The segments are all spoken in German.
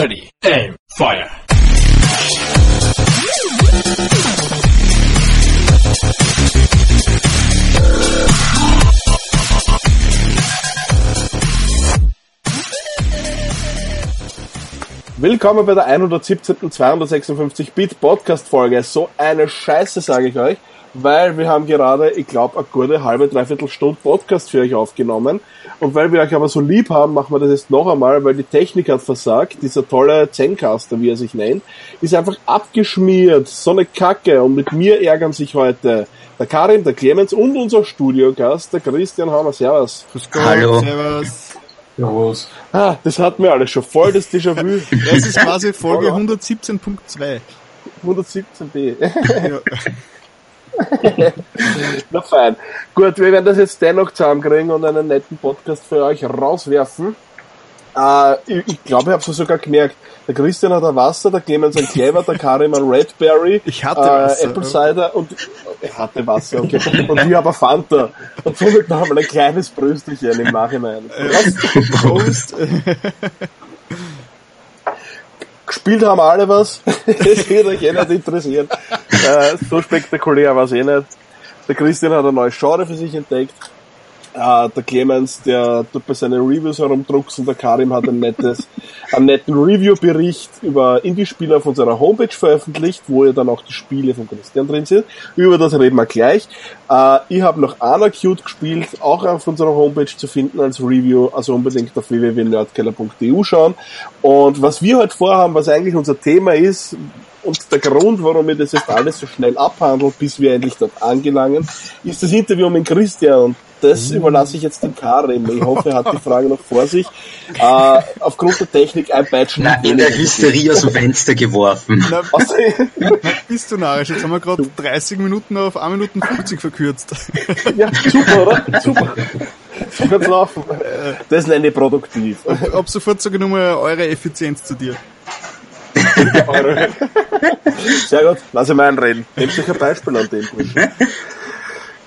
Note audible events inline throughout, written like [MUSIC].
Ready, aim, fire. Willkommen bei der 117. 256 Bit Podcast Folge. So eine Scheiße, sage ich euch, weil wir haben gerade, ich glaube, eine gute halbe, dreiviertel Stunde Podcast für euch aufgenommen. Und weil wir euch aber so lieb haben, machen wir das jetzt noch einmal, weil die Technik hat versagt. Dieser tolle Zencaster, wie er sich nennt, ist einfach abgeschmiert. So eine Kacke. Und mit mir ärgern sich heute der Karim, der Clemens und unser Studiogast, der Christian Hammer. Servus. Hallo. Servus. Servus. Ah, das hatten wir alles schon. Voll das Déjà-vu. [LAUGHS] Das ist quasi Folge 117.2. 117b. Ja. [LAUGHS] [LAUGHS] Na fein. Gut, wir werden das jetzt dennoch zusammenkriegen und einen netten Podcast für euch rauswerfen. Äh, ich ich glaube, ich habe es sogar gemerkt. Der Christian hat ein Wasser, der Clemens ein Clever, der Karim ein Redberry, [LAUGHS] Ich hatte Wasser, Apple Cider und er hatte Wasser, okay. Und ich habe ein Fanta. Und somit noch einmal ein kleines Bröstelchen im Nachhinein. Was? [LAUGHS] Prost. Gespielt haben alle was. [LAUGHS] Das wird euch eh nicht interessieren. Äh, so spektakulär war es eh nicht. Der Christian hat ein neues Genre für sich entdeckt. Äh, der Clemens, der tut bei seinen Reviews herumdrucksen. Der Karim hat ein nettes, [LAUGHS] einen netten Review-Bericht über Indie-Spiele auf unserer Homepage veröffentlicht, wo ihr dann auch die Spiele von Christian drin sind. Über das reden wir gleich. Äh, ich habe noch Anacute gespielt, auch auf unserer Homepage zu finden als Review, also unbedingt auf www.nerdkeller.eu schauen. Und was wir heute vorhaben, was eigentlich unser Thema ist, und der Grund, warum wir das jetzt alles so schnell abhandeln, bis wir endlich dort angelangen, ist das Interview mit Christian. Und das überlasse ich jetzt dem Karim. Ich hoffe, er hat die Frage noch vor sich. Äh, aufgrund der Technik ein Batchen. Na, in der Hysterie aus dem Fenster geworfen. Na, [LAUGHS] Also, [LAUGHS] bist du narrisch? Jetzt haben wir gerade 30 Minuten auf 1 Minuten 50 verkürzt. [LAUGHS] ja, super, oder? Super. So kann's laufen. Das nenne ich produktiv. Ab sofort sage ich nochmal eure Effizienz zu dir. Sehr gut, lass ich mal einreden. Nehmt euch ein Beispiel an dem.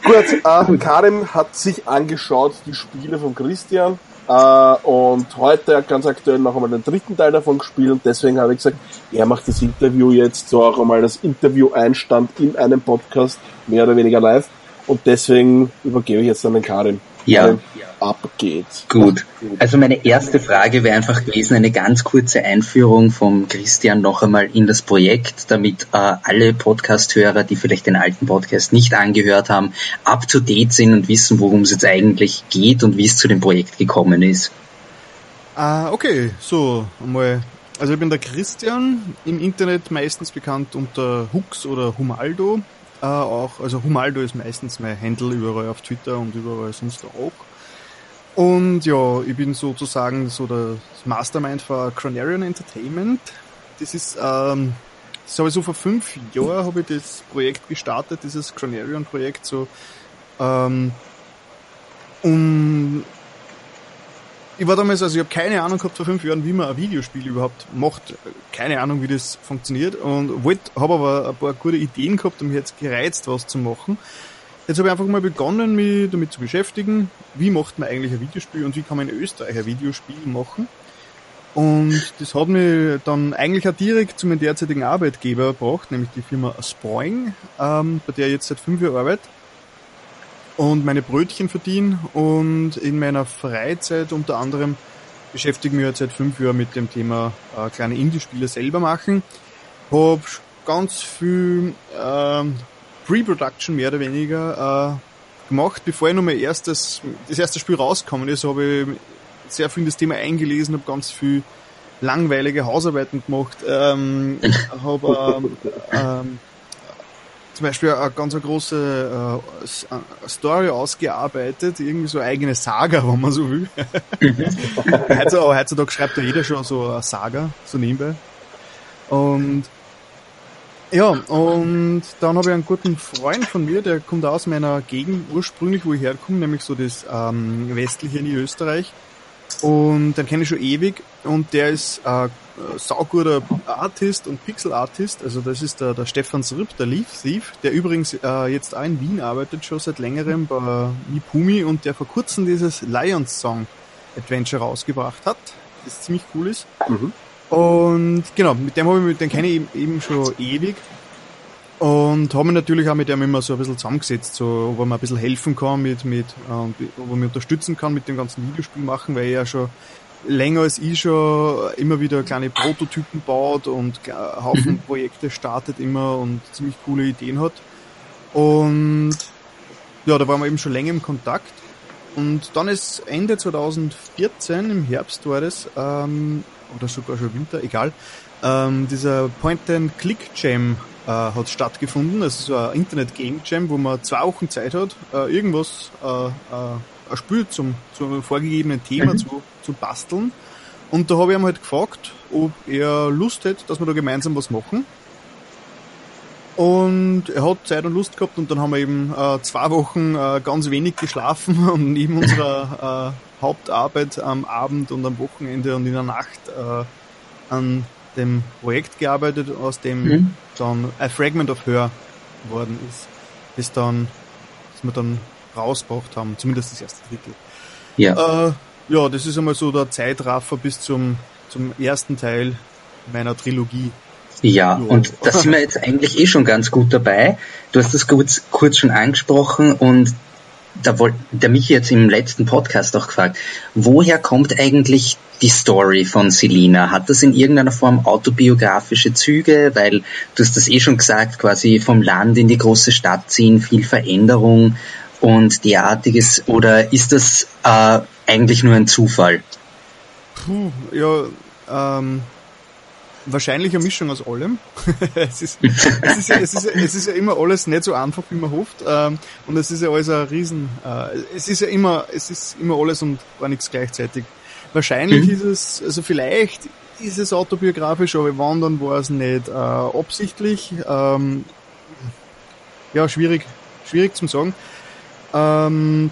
Gut, äh, Karim hat sich angeschaut, die Spiele von Christian, äh, und heute ganz aktuell noch einmal den dritten Teil davon gespielt und deswegen habe ich gesagt, er macht das Interview jetzt so auch einmal das Interview-Einstand in einem Podcast, mehr oder weniger live und deswegen übergebe ich jetzt an den Karim. Ja. Karim, Ab geht's. Gut. Also meine erste Frage wäre einfach gewesen, eine ganz kurze Einführung vom Christian noch einmal in das Projekt, damit äh, alle Podcast-Hörer, die vielleicht den alten Podcast nicht angehört haben, up to date sind und wissen, worum es jetzt eigentlich geht und wie es zu dem Projekt gekommen ist. Ah, okay, so, einmal. Also ich bin der Christian, im Internet meistens bekannt unter Hux oder Humaldo. Äh, auch, also Humaldo ist meistens mein Handle überall auf Twitter und überall sonst auch. Und ja, ich bin sozusagen so das Mastermind für Cronarian Entertainment. Das ist, ähm, das habe ich so vor fünf Jahren habe ich das Projekt gestartet, dieses Cronarian Projekt, so, ähm, um ich war damals, also ich habe keine Ahnung gehabt vor fünf Jahren, wie man ein Videospiel überhaupt macht. Keine Ahnung, wie das funktioniert. Und wollte, habe aber ein paar gute Ideen gehabt mich jetzt gereizt, was zu machen. Jetzt habe ich einfach mal begonnen, mich damit zu beschäftigen, wie macht man eigentlich ein Videospiel und wie kann man in Österreich ein Videospiel machen. Und das hat mich dann eigentlich auch direkt zu meinem derzeitigen Arbeitgeber gebracht, nämlich die Firma Spoing, ähm, bei der ich jetzt seit fünf Jahren arbeite und meine Brötchen verdiene und in meiner Freizeit unter anderem beschäftige mich jetzt seit fünf Jahren mit dem Thema äh, kleine Indie-Spiele selber machen. Hab ganz viel ähm, Pre-Production mehr oder weniger äh, gemacht, bevor ich noch mein erstes, das erste Spiel rausgekommen ist, habe ich sehr viel in das Thema eingelesen, habe ganz viel langweilige Hausarbeiten gemacht, ähm, [LAUGHS] habe ähm, ähm, zum Beispiel eine ganz große äh, Story ausgearbeitet, irgendwie so eine eigene Saga, wenn man so will. [LAUGHS] heutzutage, heutzutage schreibt ja jeder schon so eine Saga, so nebenbei. Und ja, und dann habe ich einen guten Freund von mir, der kommt aus meiner Gegend ursprünglich, wo ich herkomme, nämlich so das ähm, westliche in Österreich. Und den kenne ich schon ewig und der ist äh, sauguter Artist und Pixel-Artist. Also das ist der, der Stefan Sripp, der Leaf Thief, der übrigens äh, jetzt auch in Wien arbeitet, schon seit längerem bei Mipumi und der vor kurzem dieses Lions Song Adventure rausgebracht hat, das ziemlich cool ist. Mhm. Und genau, mit dem habe ich, mit dem kenne ich eben schon ewig. Und habe mich natürlich auch mit dem immer so ein bisschen zusammengesetzt, so, ob er mir ein bisschen helfen kann mit, mit, äh, ob er mich unterstützen kann mit dem ganzen Videospiel machen, weil er ja schon länger als ich schon immer wieder kleine Prototypen baut und Haufen mhm. Projekte startet immer und ziemlich coole Ideen hat. Und ja, da waren wir eben schon länger im Kontakt. Und dann ist Ende 2014, im Herbst war das, ähm, oder sogar schon Winter, egal, ähm, dieser Point-and-Click-Jam äh, hat stattgefunden. Das ist so ein Internet-Game-Jam, wo man zwei Wochen Zeit hat, äh, irgendwas, äh, äh, ein Spiel zum, zum vorgegebenen Thema mhm. zu, zu basteln. Und da habe ich ihm halt gefragt, ob er Lust hätte, dass wir da gemeinsam was machen. Und er hat Zeit und Lust gehabt und dann haben wir eben äh, zwei Wochen äh, ganz wenig geschlafen [LAUGHS] und neben unserer äh, Hauptarbeit am Abend und am Wochenende und in der Nacht äh, an dem Projekt gearbeitet, aus dem mhm. dann A Fragment of Her geworden ist. Das dann, das wir dann rausgebracht haben, zumindest das erste Drittel. Ja. Äh, ja, das ist einmal so der Zeitraffer bis zum, zum ersten Teil meiner Trilogie. Ja, und da sind wir jetzt eigentlich eh schon ganz gut dabei. Du hast das kurz, kurz schon angesprochen und da wollte der Michi jetzt im letzten Podcast auch gefragt, woher kommt eigentlich die Story von Selina? Hat das in irgendeiner Form autobiografische Züge? Weil du hast das eh schon gesagt, quasi vom Land in die große Stadt ziehen, viel Veränderung und derartiges. Oder ist das äh, eigentlich nur ein Zufall? Puh, ja, ähm, wahrscheinlich eine Mischung aus allem. [LAUGHS] es, ist, es, ist, es, ist, es ist ja immer alles nicht so einfach, wie man hofft. Ähm, und es ist ja alles ein Riesen. Äh, es ist ja immer, es ist immer alles und gar nichts gleichzeitig. Wahrscheinlich mhm. ist es, also vielleicht ist es autobiografisch, aber wann dann war es nicht äh, absichtlich. Ähm, ja, schwierig, schwierig zum sagen. Ähm,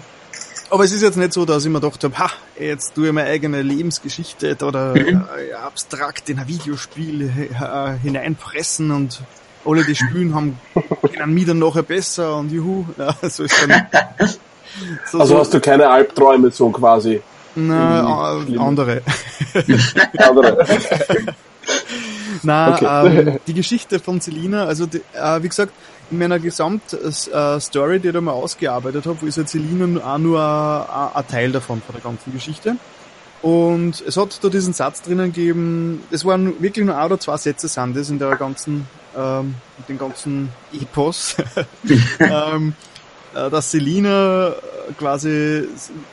aber es ist jetzt nicht so, dass ich mir gedacht habe, ha, jetzt tue ich meine eigene Lebensgeschichte oder mhm. äh, abstrakt in ein Videospiel äh, hineinpressen und alle, die spielen, haben kennen mich dann nachher besser und juhu. [LAUGHS] Ja, so ist dann, so, also so. hast du keine Albträume so quasi? Na, andere. [LAUGHS] andere. [LAUGHS] Na, okay. ähm, die Geschichte von Selina, also die, äh, wie gesagt, in meiner Gesamtstory, die ich da mal ausgearbeitet habe, ist jetzt Selina auch nur ein, ein Teil davon, von der ganzen Geschichte. Und es hat da diesen Satz drinnen gegeben, es waren wirklich nur ein oder zwei Sätze sind das in der ganzen, ähm, den ganzen Epos, [LAUGHS] [LAUGHS] ähm, äh, dass Selina quasi,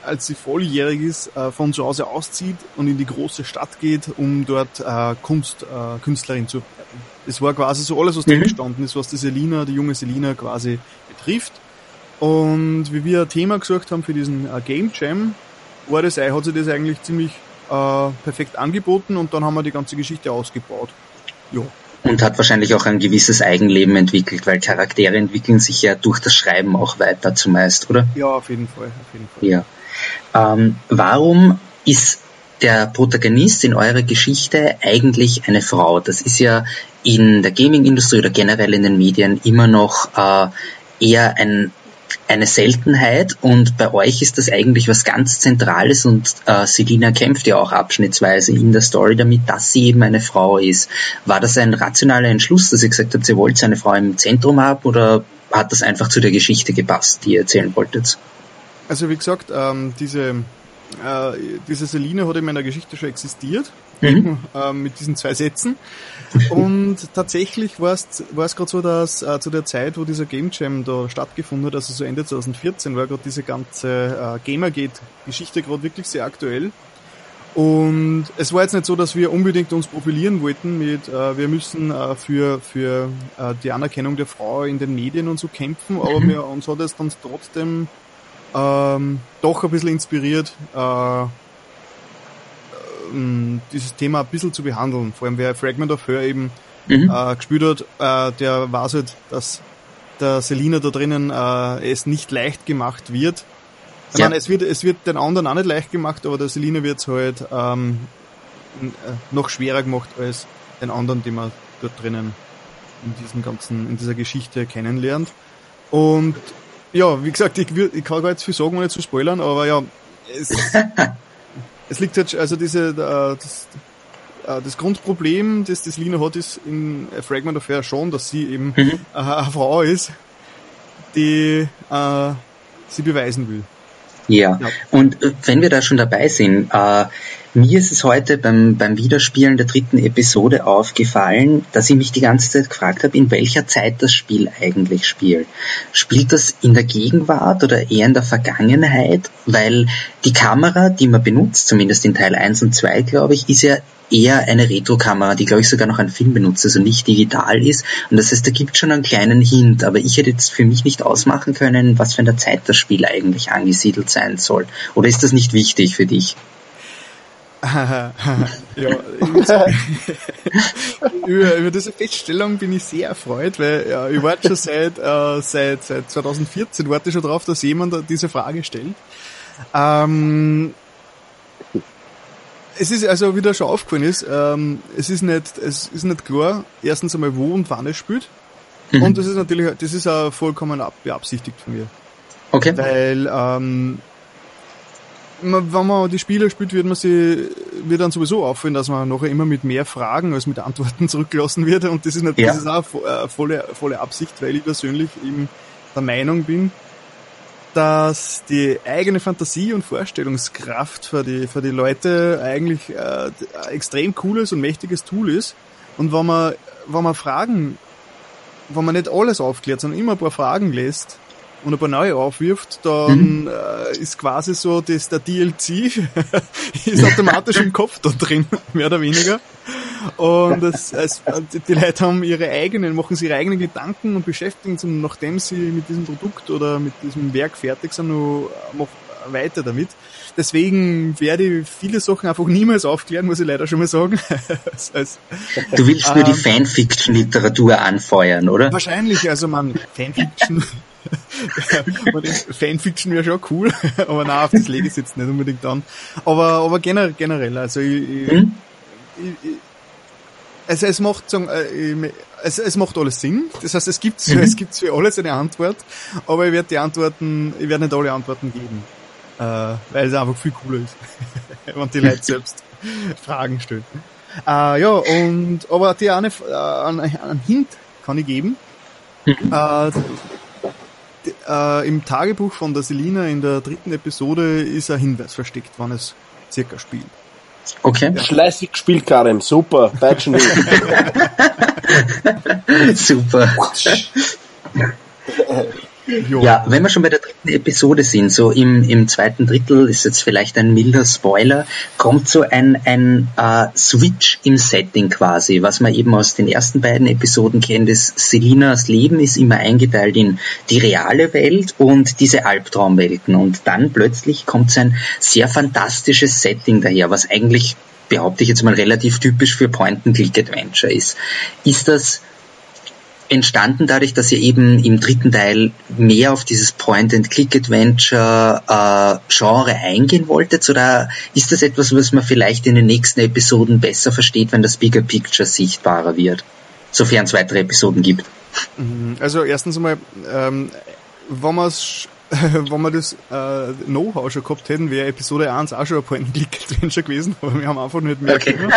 als sie volljährig ist, äh, von zu Hause auszieht und in die große Stadt geht, um dort äh, Kunst, äh, Künstlerin zu werden. Das war quasi so alles, was mhm. da gestanden ist, was die Selina, die junge Selina quasi betrifft. Und wie wir ein Thema gesucht haben für diesen Game Jam, war das, hat sich das eigentlich ziemlich perfekt angeboten und dann haben wir die ganze Geschichte ausgebaut. Ja. Und hat wahrscheinlich auch ein gewisses Eigenleben entwickelt, weil Charaktere entwickeln sich ja durch das Schreiben auch weiter zumeist, oder? Ja, auf jeden Fall. Auf jeden Fall. Ja. Ähm, warum ist der Protagonist in eurer Geschichte eigentlich eine Frau? Das ist ja in der Gaming-Industrie oder generell in den Medien immer noch äh, eher ein, eine Seltenheit und bei euch ist das eigentlich was ganz Zentrales und äh, Selina kämpft ja auch abschnittsweise in der Story damit, dass sie eben eine Frau ist. War das ein rationaler Entschluss, dass ihr gesagt habt, ihr wollt eine Frau im Zentrum haben oder hat das einfach zu der Geschichte gepasst, die ihr erzählen wolltet? Also wie gesagt, ähm, diese äh, diese Selina hat in meiner Geschichte schon existiert, mhm. [LAUGHS] äh, mit diesen zwei Sätzen. Und tatsächlich war es gerade so, dass äh, zu der Zeit, wo dieser Game Jam da stattgefunden hat, also so Ende 2014, war gerade diese ganze äh, Gamergate-Geschichte gerade wirklich sehr aktuell. Und es war jetzt nicht so, dass wir unbedingt uns profilieren wollten mit, äh, wir müssen äh, für, für äh, die Anerkennung der Frau in den Medien und so kämpfen, aber wir, uns hat es dann trotzdem ähm, doch ein bisschen inspiriert, äh, ähm, dieses Thema ein bisschen zu behandeln. Vor allem wer Fragment of Her eben mhm. äh, gespielt hat, äh, der weiß halt, dass der Selina da drinnen äh, es nicht leicht gemacht wird. Ich ja. meine, es wird, es wird den anderen auch nicht leicht gemacht, aber der Selina wird es halt ähm, äh, noch schwerer gemacht als den anderen, den man dort drinnen in diesem ganzen, in dieser Geschichte kennenlernt. Und ja, wie gesagt, ich, ich kann gar nicht viel sagen, ohne zu spoilern, aber ja, es, [LAUGHS] es liegt halt, also diese, äh, das, äh, das Grundproblem, das das Lina hat, ist in A Fragment of Air schon, dass sie eben mhm. eine Frau ist, die äh, sie beweisen will. Ja. Und äh, wenn wir da schon dabei sind, äh, mir ist es heute beim, beim Wiederspielen der dritten Episode aufgefallen, dass ich mich die ganze Zeit gefragt habe, in welcher Zeit das Spiel eigentlich spielt. Spielt das in der Gegenwart oder eher in der Vergangenheit? Weil die Kamera, die man benutzt, zumindest in Teil 1 und 2, glaube ich, ist ja eher eine Retro-Kamera, die glaube ich sogar noch einen Film benutzt, also nicht digital ist. Und das heißt, da gibt schon einen kleinen Hint, aber ich hätte jetzt für mich nicht ausmachen können, was für eine Zeit das Spiel eigentlich angesiedelt sein soll. Oder ist das nicht wichtig für dich? [LAUGHS] ja, [LAUGHS] über, über diese Feststellung bin ich sehr erfreut, weil ja, ich warte schon seit, äh, seit, seit 2014 warte schon drauf, dass jemand diese Frage stellt. Ähm, es ist also, wie da schon aufgefallen ist, ähm, es ist nicht, es ist nicht klar, erstens einmal wo und wann es spielt. Mhm. Und das ist natürlich, das ist auch vollkommen beabsichtigt von mir. Okay. Weil ähm, wenn man die Spiele spielt, wird man sie, wird dann sowieso auffallen, dass man nachher immer mit mehr Fragen als mit Antworten [LAUGHS] zurückgelassen wird. Und das ist, nicht, ja. das ist auch äh, volle, volle Absicht, weil ich persönlich eben der Meinung bin, dass die eigene Fantasie und Vorstellungskraft für die, für die Leute eigentlich äh, ein extrem cooles und mächtiges Tool ist. Und wenn man, wenn man Fragen, wenn man nicht alles aufklärt, sondern immer ein paar Fragen lässt, und ein paar neue aufwirft, dann mhm. äh, ist quasi so, dass der DLC [LAUGHS] ist automatisch im Kopf da drin, [LAUGHS] mehr oder weniger. Und es, es, die Leute haben ihre eigenen, machen sich ihre eigenen Gedanken und beschäftigen sich, nachdem sie mit diesem Produkt oder mit diesem Werk fertig sind, noch, noch weiter damit. Deswegen werde ich viele Sachen einfach niemals aufklären, muss ich leider schon mal sagen. [LAUGHS] du willst ähm, nur die ähm, Fanfiction-Literatur anfeuern, oder? Wahrscheinlich, also man, Fanfiction [LAUGHS] [LAUGHS] Fanfiction wäre schon cool, aber nein, auf das lege ich jetzt nicht unbedingt an. Aber, aber generell, generell also ich, hm? ich, ich, es, es macht sagen, äh, es, es macht alles Sinn. Das heißt, es gibt mhm. es gibt für alles eine Antwort, aber ich werde die Antworten, ich werde nicht alle Antworten geben, äh, weil es einfach viel cooler ist, [LAUGHS] wenn die Leute selbst [LAUGHS] Fragen stellen. Äh, ja und aber die eine äh, einen Hint kann ich geben. Mhm. Äh, äh, im Tagebuch von der Selina in der dritten Episode ist ein Hinweis versteckt, wann es circa spielt. Okay. Schleißig gespielt, Karim. Super. Deutschen [LAUGHS] Super. [LAUGHS] Ja, wenn wir schon bei der dritten Episode sind, so im, im zweiten Drittel ist jetzt vielleicht ein milder Spoiler, kommt so ein, ein äh, Switch im Setting quasi, was man eben aus den ersten beiden Episoden kennt, ist Selinas Leben ist immer eingeteilt in die reale Welt und diese Albtraumwelten und dann plötzlich kommt so ein sehr fantastisches Setting daher, was eigentlich behaupte ich jetzt mal relativ typisch für Point-and-Click-Adventure ist. Ist das entstanden dadurch, dass ihr eben im dritten Teil mehr auf dieses Point-and-Click-Adventure-Genre äh, eingehen wolltet? Oder ist das etwas, was man vielleicht in den nächsten Episoden besser versteht, wenn das Bigger Picture sichtbarer wird? Sofern es weitere Episoden gibt. Mhm. Also erstens einmal, ähm, wenn [LAUGHS] man wenn wir das äh, Know-how schon gehabt hätten, wäre Episode 1 auch schon ein Point-and-Click-Adventure gewesen, aber wir haben einfach nicht mehr okay. [LAUGHS]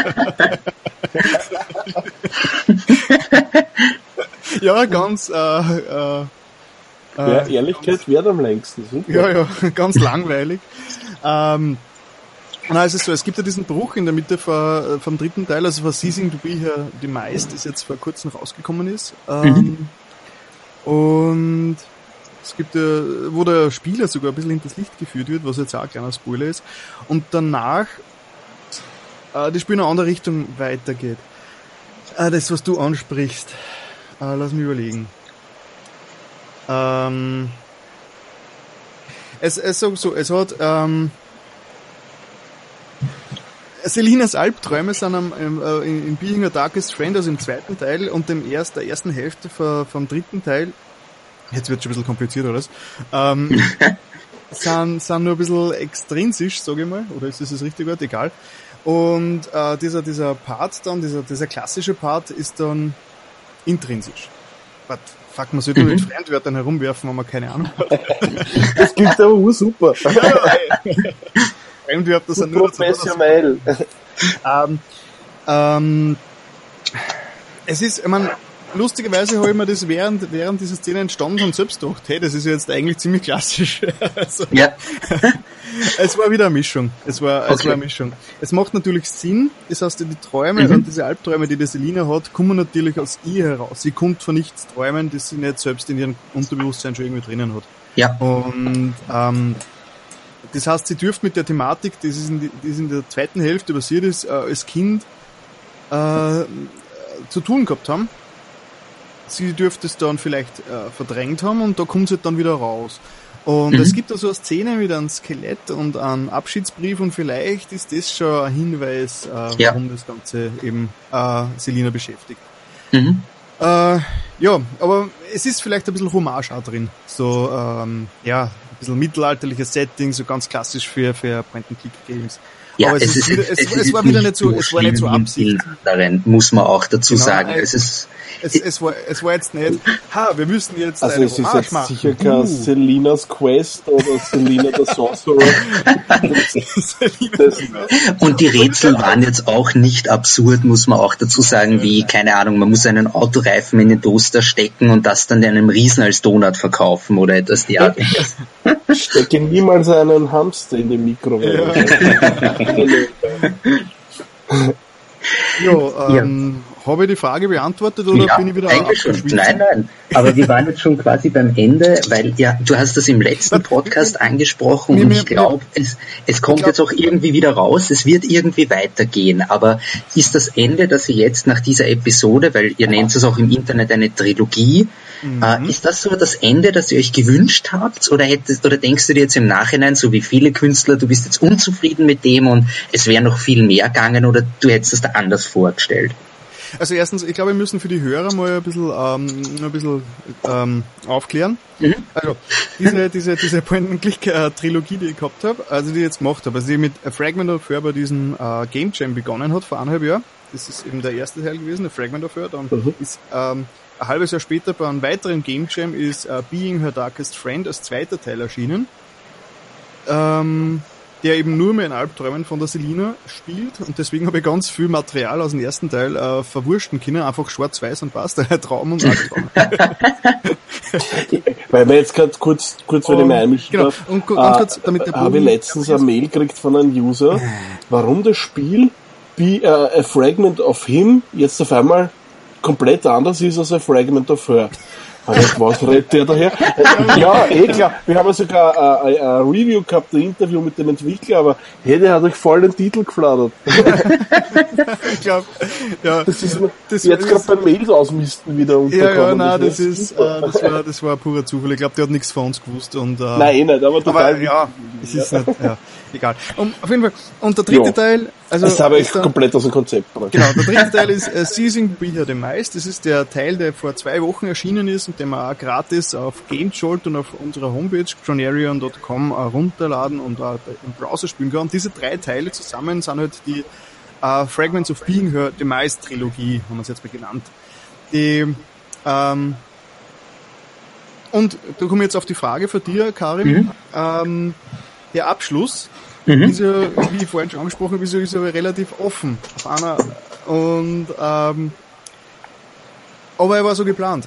[LAUGHS] [LAUGHS] ja, ganz äh, äh, ja, äh, Ehrlichkeit wird am längsten. Super. Ja, ja, [LAUGHS] ganz langweilig. ähm, na, es ist so, es gibt ja diesen Bruch in der Mitte vor, vom dritten Teil, also von Ceasing to Be Here die meist, das jetzt vor kurzem rausgekommen ist. Ähm, mhm. Und es gibt ja, wo der Spieler sogar ein bisschen hinters Licht geführt wird, was jetzt auch ein kleiner Spoiler ist. Und danach äh, die Spiel in eine andere Richtung weitergeht. Äh, das, was du ansprichst. Äh, lass mich überlegen. Ähm, es, es so, so, es hat ähm, Selinas Albträume sind am, im, äh, in Being a Darkest Friend, also im zweiten Teil und dem erst, der ersten Hälfte vom, vom dritten Teil, jetzt wird schon ein bisschen kompliziert alles, ähm, [LAUGHS] sind, sind nur ein bisschen extrinsisch, sage ich mal, oder ist das das richtige Wort? Egal. Und äh, dieser, dieser Part dann, dieser, dieser klassische Part ist dann intrinsisch. But, fuck, man sollte mhm. mit Fremdwörtern herumwerfen, wenn man keine Ahnung hat. [LAUGHS] das klingt aber super. [LAUGHS] ja, Fremdwörter sind nur professionell. ähm, Ähm, es ist, ich meine, lustigerweise habe ich mir das während, während dieser Szene entstanden schon selbst gedacht, hey, das ist jetzt eigentlich ziemlich klassisch. [LAUGHS] also, Ja. [LAUGHS] es war wieder eine Mischung. Es war, es Okay. war eine Mischung. Es macht natürlich Sinn, das heißt, die Träume Mhm. und diese Albträume, die die Selina hat, kommen natürlich aus ihr heraus. Sie kommt von nichts träumen, das sie nicht selbst in ihrem Unterbewusstsein schon irgendwie drinnen hat. Ja. Und ähm, das heißt, sie dürfte mit der Thematik, das ist in, die, das ist in der zweiten Hälfte passiert ist, äh, als Kind äh, zu tun gehabt haben. Sie dürfte es dann vielleicht äh, verdrängt haben und da kommt sie dann wieder raus. Und Mhm. es gibt da so eine Szene mit einem Skelett und einem Abschiedsbrief und vielleicht ist das schon ein Hinweis, äh, Ja. warum das Ganze eben äh, Selina beschäftigt. Mhm. Äh, ja, aber es ist vielleicht ein bisschen Hommage auch drin. So, ähm, ja, ein bisschen mittelalterliches Setting, so ganz klassisch für, für Point-and-Click-Games. Ja, aber es, ist, wieder, es, es, es, es war wieder nicht so, es war nicht so Absicht. anderen, muss man auch dazu Genau, sagen. Es ist, Es, es, war, es war jetzt nicht, ha, wir müssen jetzt Also eine es ist jetzt machen. sicher kein Uh. Selinas Quest oder Selina the Sorcerer. Das, und die Rätsel waren jetzt auch nicht absurd, muss man auch dazu sagen, wie, keine Ahnung, man muss einen Autoreifen in den Toaster stecken und das dann einem Riesen als Donut verkaufen oder etwas derartiges. stecke niemals einen Hamster in die Mikrowelle. Ja, [LAUGHS] ähm, habe ich die Frage beantwortet oder ja, bin ich wieder abgeschwiffen? Nein, nein. Aber wir waren jetzt schon quasi beim Ende, weil ja, du hast das im letzten Podcast angesprochen und ich glaube, es, es kommt jetzt auch irgendwie wieder raus, es wird irgendwie weitergehen. Aber ist das Ende, dass ihr jetzt nach dieser Episode, weil ihr nennt es auch im Internet eine Trilogie, Mhm. äh, ist das so das Ende, das ihr euch gewünscht habt? Oder hättest, oder denkst du dir jetzt im Nachhinein, so wie viele Künstler, du bist jetzt unzufrieden mit dem und es wäre noch viel mehr gegangen oder du hättest es da anders vorgestellt? Also erstens, ich glaube, wir müssen für die Hörer mal ein bisschen, ähm, ein bisschen ähm, aufklären. Mhm. Also diese, diese, diese Point-and-Click-Trilogie, die ich gehabt habe, also die ich jetzt gemacht habe, also die mit A Fragment of Her bei diesem äh, Game Jam begonnen hat vor eineinhalb Jahren. Das ist eben der erste Teil gewesen, A Fragment of Her. Dann Mhm. ist ähm, ein halbes Jahr später bei einem weiteren Game Jam ist äh, Being Her Darkest Friend als zweiter Teil erschienen. Ähm, der eben nur mehr in Albträumen von der Selina spielt und deswegen habe ich ganz viel Material aus dem ersten Teil äh, verwursten können, einfach schwarz-weiß und passt, [LAUGHS] Traum und Albtraum. [LAUGHS] Weil wir jetzt gerade kurz, kurz wenn ich mich einmischen genau. darf, Und ganz äh, kurz, damit der habe ich letztens eine Mail gekriegt von einem User, warum das Spiel Be, äh, A Fragment of Him jetzt auf einmal komplett anders ist als A Fragment of Her. Was redet der daher? Ja, eh klar. Wir haben ja sogar äh, ein, Review gehabt, ein Interview mit dem Entwickler, aber hey, der hat euch voll den Titel geflattert. ich glaube, ja, Das ist Das jetzt gerade beim Mails ausmisten wieder ja, ja, nein, das ist ist, äh, das war, das war purer Zufall. Ich glaube, der hat nichts von uns gewusst und, äh, Nein, eh nicht, aber total. aber ja, es ist nicht, ja, egal. Und auf jeden Fall, und der dritte Ja. Teil, also, das habe ich ist der- komplett aus dem Konzept gebracht. Genau, der [LAUGHS] dritte Teil ist äh, Seizing Be Her Demise. Das ist der Teil, der vor zwei Wochen erschienen ist und den man auch gratis auf GameJolt und auf unserer Homepage cronarion.com äh, runterladen und auch im Browser spielen kann. Und diese drei Teile zusammen sind halt die äh, Fragments of Being Her Demise Trilogie, haben wir es jetzt mal genannt. Die, ähm, und da komme ich jetzt auf die Frage von dir, Karim. Mhm. Ähm, der Abschluss Mhm. ist ja, wie vorhin schon angesprochen, ist ja, ist ja relativ offen. Auf einer, und, ähm, aber er war so geplant.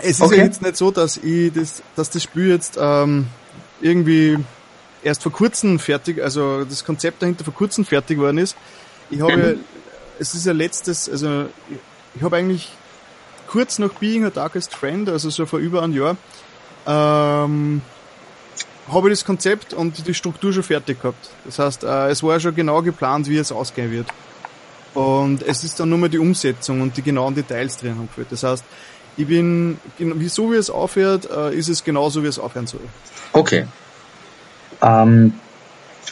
Es ist Okay. ja jetzt nicht so, dass ich das, dass das Spiel jetzt ähm, irgendwie erst vor kurzem fertig, also das Konzept dahinter vor kurzem fertig worden ist. Ich habe, es ist ja letztes, also ich, ich habe eigentlich kurz nach Being a Darkest Friend, also so vor über einem Jahr, ähm, habe ich das Konzept und die Struktur schon fertig gehabt. Das heißt, äh, es war schon genau geplant, wie es ausgehen wird. Und es ist dann nur mal die Umsetzung und die genauen Details drin haben gefällt. Das heißt, ich bin, so wie es aufhört, äh, ist es genauso, wie es aufhören soll. Okay. Ähm,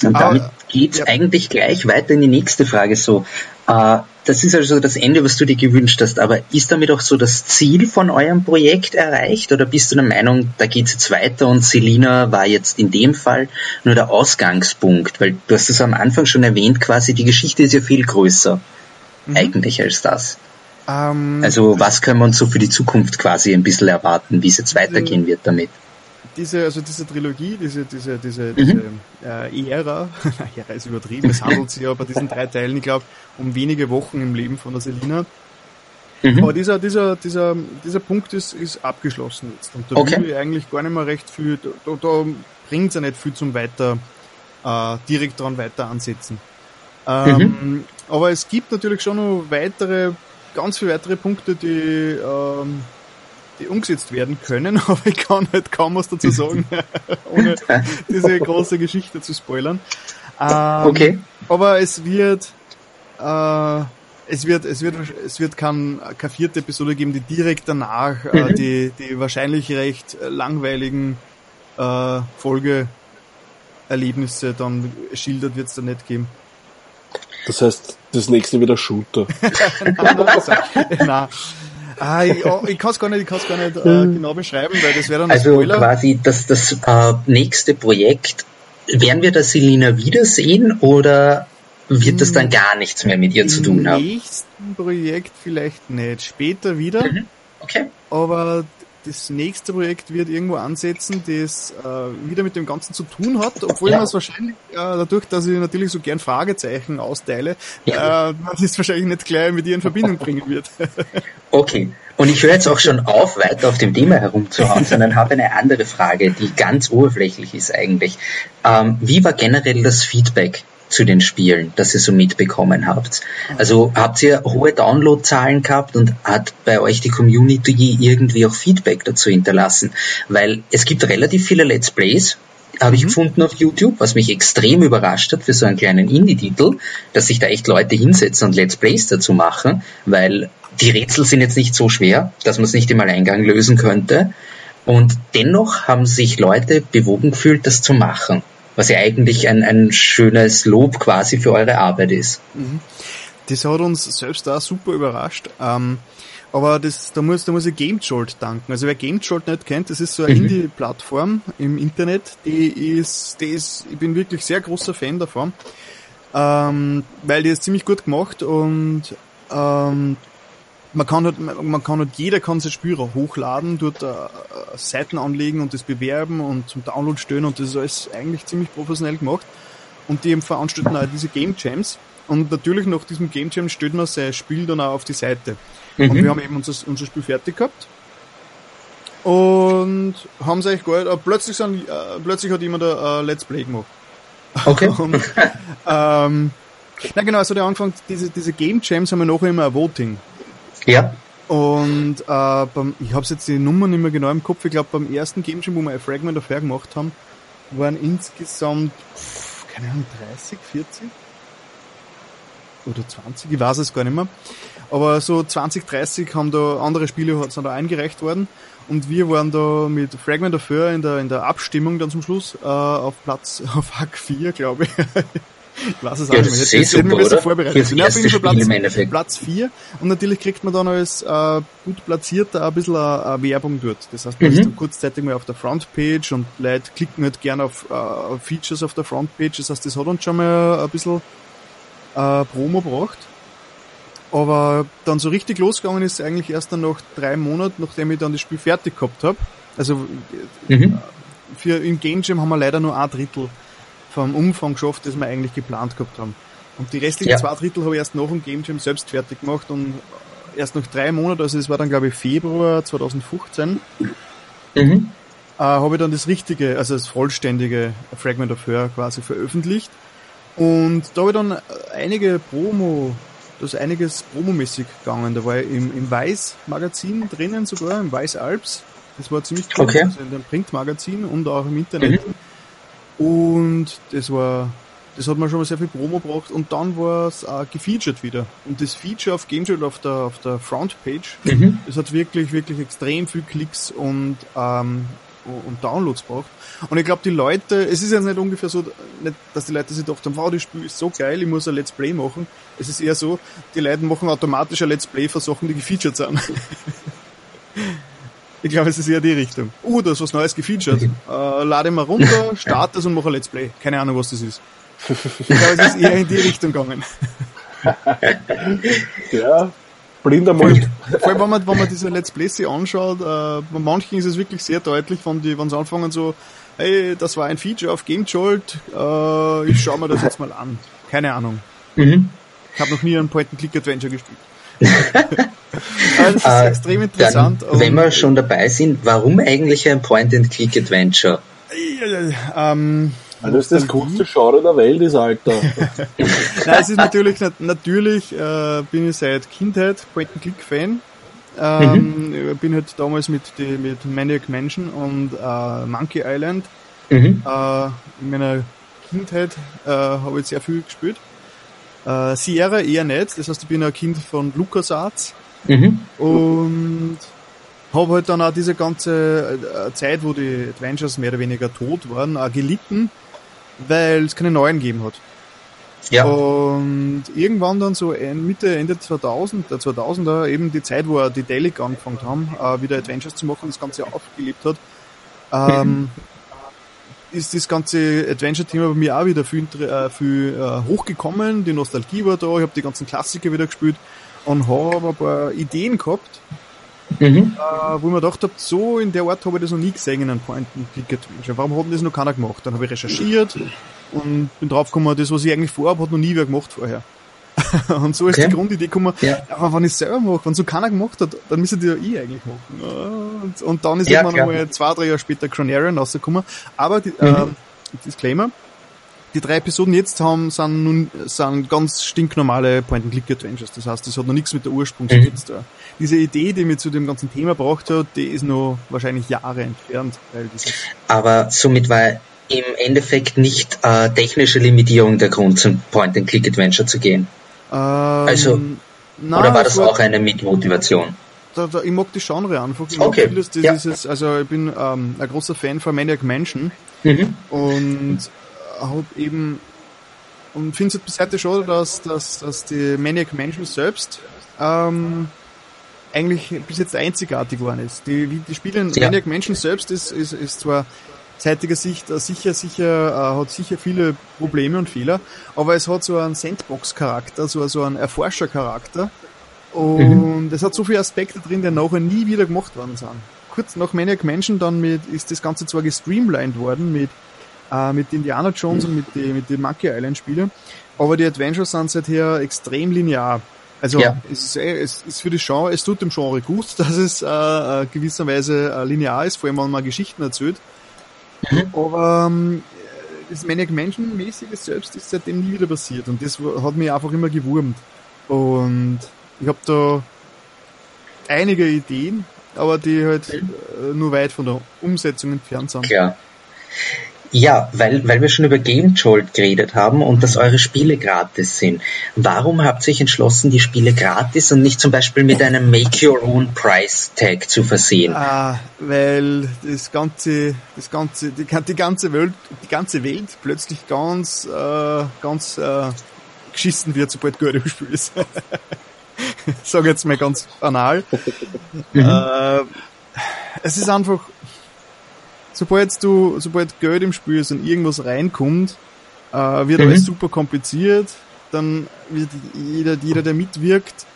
und damit geht's ja. eigentlich gleich weiter in die nächste Frage so. Äh, das ist also das Ende, was du dir gewünscht hast, aber ist damit auch so das Ziel von eurem Projekt erreicht oder bist du der Meinung, da geht's jetzt weiter und Selina war jetzt in dem Fall nur der Ausgangspunkt, weil du hast es am Anfang schon erwähnt, quasi die Geschichte ist ja viel größer eigentlich als das. Ähm, Also was können wir uns so für die Zukunft quasi ein bisschen erwarten, wie es jetzt weitergehen wird damit? Diese, also diese Trilogie, diese, diese, diese, diese Mhm. äh, Ära, [LAUGHS] Ära ist übertrieben, es handelt sich ja bei diesen drei Teilen, ich glaube, um wenige Wochen im Leben von der Selina. Mhm. Aber dieser, dieser, dieser, dieser Punkt ist, ist abgeschlossen jetzt. Und da Okay. will ich eigentlich gar nicht mehr recht viel, da, da, da bringt es ja nicht viel zum weiter, äh, direkt dran weiter ansetzen. Ähm, Mhm. Aber es gibt natürlich schon noch weitere, ganz viele weitere Punkte, die, ähm, die umgesetzt werden können, [LAUGHS] aber ich kann halt kaum was dazu sagen, [LAUGHS] ohne diese große Geschichte zu spoilern. Ähm, Okay. aber es wird, äh, es wird, es wird, es wird kein, keine vierte Episode geben, die direkt danach äh, Mhm. die, die wahrscheinlich recht langweiligen äh, Folgeerlebnisse dann schildert, wird es dann nicht geben. Das heißt, das nächste wieder Shooter. [LAUGHS] Nein. Ah, ich ich kann es gar nicht, ich kann's gar nicht äh, genau beschreiben, weil das wäre dann ein Also Spoiler. quasi das, das äh, nächste Projekt, werden wir da Selina wiedersehen oder wird das dann gar nichts mehr mit ihr zu tun Im haben? nächsten Projekt vielleicht nicht. Später wieder. Mhm. Okay. aber das nächste Projekt wird irgendwo ansetzen, das äh, wieder mit dem Ganzen zu tun hat, obwohl Ja. man es wahrscheinlich, äh, dadurch, dass ich natürlich so gern Fragezeichen austeile, Ja. äh, man das wahrscheinlich nicht gleich mit ihr in Verbindung bringen wird. [LAUGHS] Okay. Und ich höre jetzt auch schon auf, weiter auf dem Thema herumzuhauen, sondern habe eine andere Frage, die ganz oberflächlich ist eigentlich. Ähm, wie war generell das Feedback zu den Spielen, das ihr so mitbekommen habt? Also habt ihr hohe Downloadzahlen gehabt und hat bei euch die Community irgendwie auch Feedback dazu hinterlassen? Weil es gibt relativ viele Let's Plays, habe ich gefunden auf YouTube, was mich extrem überrascht hat für so einen kleinen Indie-Titel, dass sich da echt Leute hinsetzen und Let's Plays dazu machen, weil die Rätsel sind jetzt nicht so schwer, dass man es nicht im Alleingang lösen könnte. Und dennoch haben sich Leute bewogen gefühlt, das zu machen, was ja eigentlich ein, ein schönes Lob quasi für eure Arbeit ist. Das hat uns selbst auch super überrascht. Ähm, aber das, da muss, da muss ich GameJolt danken. Also wer GameJolt nicht kennt, das ist so eine Mhm. Indie-Plattform im Internet. Die ist, die ist, ich bin wirklich sehr großer Fan davon. Ähm, weil die ist ziemlich gut gemacht und ähm, man kann halt, man kann halt, jeder kann sein auch hochladen, dort äh, äh, Seiten anlegen und das bewerben und zum Download stellen und das ist alles eigentlich ziemlich professionell gemacht. Und die veranstalten auch diese Game Jams. Und natürlich nach diesem Game Jam stellt man sein Spiel dann auch auf die Seite. Und wir haben eben unser, unser Spiel fertig gehabt. Und haben es eigentlich gehalten, aber plötzlich, sind, äh, plötzlich hat jemand ein äh, Let's Play gemacht. Okay. [LAUGHS] Und, ähm, na genau, es hat ja angefangen, diese, diese Game Jams haben wir nachher immer ein Voting. Ja. Und äh, beim, ich habe jetzt die Nummer nicht mehr genau im Kopf, ich glaube beim ersten Game Jam, wo wir ein Fragment of Air gemacht haben, waren insgesamt, pff, keine Ahnung, 30, 40? Oder 20, ich weiß es gar nicht mehr. Aber so 20, 30 haben da andere Spiele sind da eingereicht worden. Und wir waren da mit Fragment of Air in der, in der Abstimmung dann zum Schluss äh, auf Platz, [LAUGHS] auf Hack 4, glaube ich. Ich weiß es auch Ja, nicht mehr. eh Jetzt hätten wir besser vorbereitet. Ja, jeden Fall Spiel im Platz. Platz 4. Und natürlich kriegt man dann als äh, gut platzierter ein bisschen äh, äh, Werbung dort. Das heißt, man Mhm. ist dann kurzzeitig mal auf der Frontpage und Leute klicken halt gerne auf, äh, Features auf der Frontpage. Das heißt, das hat uns schon mal ein bisschen äh, Promo gebracht. Aber dann so richtig losgegangen ist eigentlich erst dann nach drei Monaten, nachdem ich dann das Spiel fertig gehabt habe. Also Mhm. für im Game Jam haben wir leider nur ein Drittel vom Umfang geschafft, das wir eigentlich geplant gehabt haben. Und die restlichen Ja. zwei Drittel habe ich erst nach dem Game Jam selbst fertig gemacht und erst nach drei Monaten, also es war dann glaube ich Februar 2015, Mhm. äh, habe ich dann das richtige, also das vollständige Fragment of Her quasi veröffentlicht. Und da habe ich dann einige Promo, da ist einiges promomäßig gegangen. Da war ich im, im Weiß-Magazin drinnen sogar, im Weiß-Alps. Das war ziemlich cool, Okay. also in dem Printmagazin und auch im Internet. Und das war, das hat mir schon mal sehr viel Promo gebracht. Und dann war es äh, gefeatured wieder. Und das Feature auf GameJolt auf der, auf der Frontpage, Mhm. das hat wirklich, wirklich extrem viel Klicks und, ähm, und Downloads braucht. Und ich glaube, die Leute, es ist jetzt nicht ungefähr so, nicht, dass die Leute sich gedacht haben, wow, das Spiel ist so geil, ich muss ein Let's Play machen. Es ist eher so, die Leute machen automatisch ein Let's Play für Sachen, die gefeatured sind. [LAUGHS] ich glaube, es ist eher die Richtung. Uh, da ist was Neues gefeatured. [LAUGHS] Äh, lade mal runter, starte es und mache ein Let's Play. Keine Ahnung, was das ist. Ich glaube, es ist eher in die Richtung gegangen. [LAUGHS] Ja, Blinder Mund. Vor allem, wenn man, wenn man diese Let's Plays sich anschaut, äh, bei manchen ist es wirklich sehr deutlich, wenn die, wenn sie anfangen so, hey, das war ein Feature auf Game Jolt, äh, ich schau mir das jetzt mal an. Keine Ahnung. Mhm. Ich habe noch nie einen Point-and-Click-Adventure gespielt. [LAUGHS] also das ist äh, extrem interessant. Dann, wenn wir schon dabei sind, warum eigentlich ein Point-and-Click-Adventure? Ähm, weil das das coolste Genre der Welt ist, Alter. [LAUGHS] [LAUGHS] Nein, es ist natürlich, natürlich äh, bin ich seit Kindheit Point-and-Click-Fan. Ähm, mhm. Bin halt damals mit, die, mit Maniac Mansion und äh, Monkey Island mhm. äh, in meiner Kindheit äh, habe ich sehr viel gespielt. Äh, Sierra eher nicht, das heißt, ich bin ein Kind von LucasArts mhm. und habe halt dann auch diese ganze äh, Zeit, wo die Adventures mehr oder weniger tot waren, auch gelitten, weil es keine neuen gegeben hat. Ja. Und irgendwann dann so Mitte, Ende 2000, der 2000er, eben die Zeit, wo die Delic angefangen haben, äh, wieder Adventures zu machen, das Ganze aufgelebt hat, ähm, ist das ganze Adventure-Thema bei mir auch wieder viel, äh, viel äh, hochgekommen. Die Nostalgie war da, ich habe die ganzen Klassiker wieder gespielt und habe ein paar Ideen gehabt, mhm. äh, wo ich mir gedacht habe, so in der Art habe ich das noch nie gesehen in einem Point-and-Click-Adventure. Warum hat das noch keiner gemacht? Dann habe ich recherchiert und bin draufgekommen, das, was ich eigentlich vorhabe, hat noch nie wer gemacht vorher. [LAUGHS] und so ist okay. die Grundidee gekommen, ja. aber wenn ich es selber mache, wenn so keiner gemacht hat, dann müsste die ja ich eigentlich machen. Und, und dann ist ja, immer noch mal zwei, drei Jahre später Cronarian rausgekommen. Aber die, mhm. äh, Disclaimer, die drei Episoden jetzt haben, sind nun, sind ganz stinknormale Point-and-Click-Adventures. Das heißt, das hat noch nichts mit der Ursprungsidee mhm. zu tun. Diese Idee, die mir zu dem ganzen Thema braucht hat, die ist noch wahrscheinlich Jahre entfernt. Aber somit war im Endeffekt nicht äh, technische Limitierung der Grund, zum Point-and-Click-Adventure zu gehen. Ähm, also, na, oder war das war, auch eine Mitmotivation? Da, da, ich mag die Genre einfach. Ich okay. Vieles, ja. dieses, also ich bin ähm, ein großer Fan von Maniac Mansion mhm. und habe eben und finde es bis heute schade, dass, dass, dass die Maniac Mansion selbst ähm, eigentlich bis jetzt einzigartig geworden ist. Die, die Spiele in ja. Maniac Mansion selbst ist, ist, ist zwar zeitiger Sicht äh, sicher, sicher, äh, hat sicher viele Probleme und Fehler, aber es hat so einen Sandbox-Charakter, so, so einen Erforscher-Charakter und mhm. es hat so viele Aspekte drin, die nachher nie wieder gemacht worden sind. Kurz nach Maniac Mansion dann mit, ist das Ganze zwar gestreamlined worden mit, äh, mit Indiana Jones mhm. und mit den mit die Monkey Island Spielen, aber die Adventures sind seither extrem linear. Also ja. es, ist, eh, es ist für das Genre, es tut dem Genre gut, [LAUGHS] dass es äh, äh gewisserweise äh, linear ist, vor allem wenn man Geschichten erzählt. Mhm. Aber ähm, das Maniac Mansion-mäßige selbst ist seitdem nie wieder passiert und das hat mich einfach immer gewurmt. Und ich habe da einige Ideen, aber die halt mhm. äh, nur weit von der Umsetzung entfernt sind. Klar. Ja, weil, weil wir schon über Game Jolt geredet haben und dass eure Spiele gratis sind. Warum habt ihr euch entschlossen, die Spiele gratis und nicht zum Beispiel mit einem Make Your Own Price Tag zu versehen? Ah, weil das ganze, das ganze, die, die ganze Welt, die ganze Welt plötzlich ganz, äh, ganz äh, geschissen wird, sobald Geld im Spiel ist. [LAUGHS] Sag jetzt mal ganz banal. Mhm. [LAUGHS] Äh, es ist einfach sobald du, sobald Geld im Spiel ist und irgendwas reinkommt, äh, wird mhm. alles super kompliziert. Dann wird jeder, jeder, der mitwirkt,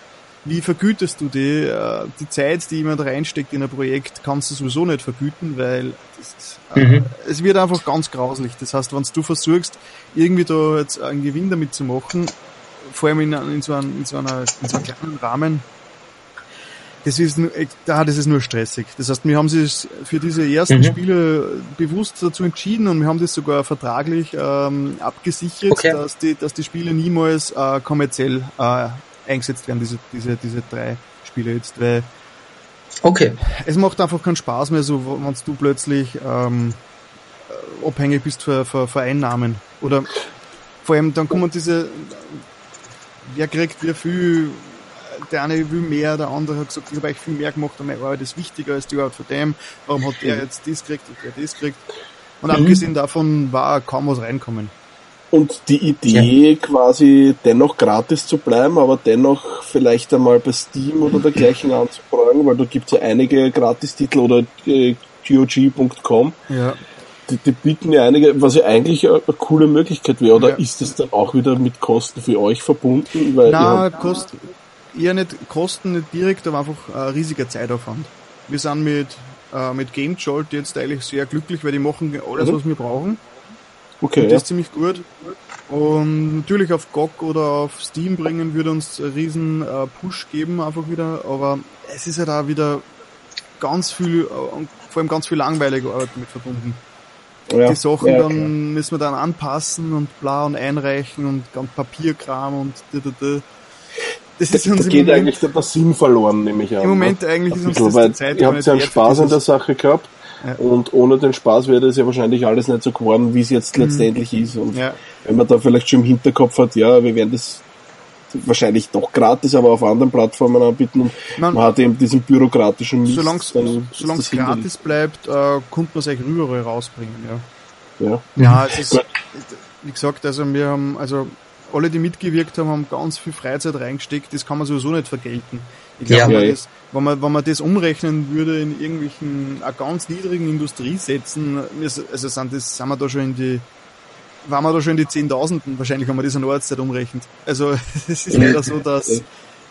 wie vergütest du die? Äh, die Zeit, die jemand reinsteckt in ein Projekt, kannst du sowieso nicht vergüten, weil das, äh, mhm. es wird einfach ganz grauslich. Das heißt, wenn du versuchst, irgendwie da jetzt einen Gewinn damit zu machen, vor allem in, in, so, einem, in, so, einer, in so einem kleinen Rahmen, das ist, da das ist nur stressig. Das heißt, wir haben sich für diese ersten mhm. Spiele bewusst dazu entschieden und wir haben das sogar vertraglich ähm, abgesichert, okay. dass die, dass die Spiele niemals äh, kommerziell äh, eingesetzt werden, diese, diese, diese drei Spiele jetzt, weil okay. es macht einfach keinen Spaß mehr, so wenn du plötzlich ähm, abhängig bist für, für, für Einnahmen. Oder vor allem dann kommen diese, wer kriegt wie viel der eine will mehr, der andere hat gesagt, ich habe eigentlich viel mehr gemacht und meine Arbeit ist wichtiger als die Arbeit von dem. Warum hat der jetzt das gekriegt und der das gekriegt? Und mhm. abgesehen davon war kaum was reinkommen. Und die Idee, ja. quasi dennoch gratis zu bleiben, aber dennoch vielleicht einmal bei Steam oder dergleichen anzufragen, weil da gibt es ja einige Gratistitel oder äh, GOG.com. Ja. Die, die, bieten ja einige, was ja eigentlich eine, eine coole Möglichkeit wäre, oder ja. ist das dann auch wieder mit Kosten für euch verbunden? Weil Na, Kosten, eher nicht Kosten nicht direkt, aber einfach ein riesiger Zeitaufwand. Wir sind mit, äh, mit Game Jolt jetzt eigentlich sehr glücklich, weil die machen alles, Mhm. was wir brauchen. Okay, Und ja. das ist ziemlich gut. Und natürlich auf GOG oder auf Steam bringen würde uns einen riesen äh, Push geben, einfach wieder. Aber es ist ja da wieder ganz viel, äh, vor allem ganz viel langweilige Arbeit mit verbunden. ja. Die Sachen ja, dann klar. müssen wir dann anpassen und bla und einreichen und ganz Papierkram und da, da, da. Das ist uns da geht Moment, eigentlich der, Sinn verloren, nehme ich an. im Moment ne? eigentlich ist uns das die Zeit ihr habt ja einen Spaß an der Sache gehabt Ja. und ohne den Spaß wäre das ja wahrscheinlich alles nicht so geworden, wie es jetzt letztendlich ist. Und Mhm. Ja. wenn man da vielleicht schon im Hinterkopf hat, ja, wir werden das wahrscheinlich doch gratis, aber auf anderen Plattformen anbieten und Man- man hat eben diesen bürokratischen Mist. Solange es gratis bleibt, äh, konnte man es eigentlich überall rausbringen, ja. Ja. Ja, es ist, wie gesagt, also wir haben, also alle, die mitgewirkt haben, haben ganz viel Freizeit reingesteckt, das kann man sowieso nicht vergelten. Ich glaube, Ja. wenn, das, wenn, man, wenn man das umrechnen würde in irgendwelchen äh, ganz niedrigen Industriesätzen, also sind, das, sind wir da schon in die, waren wir da schon in die Zehntausenden, wahrscheinlich, wenn man das in der Ortszeit umrechnet. Also [LAUGHS] es ist leider so, dass,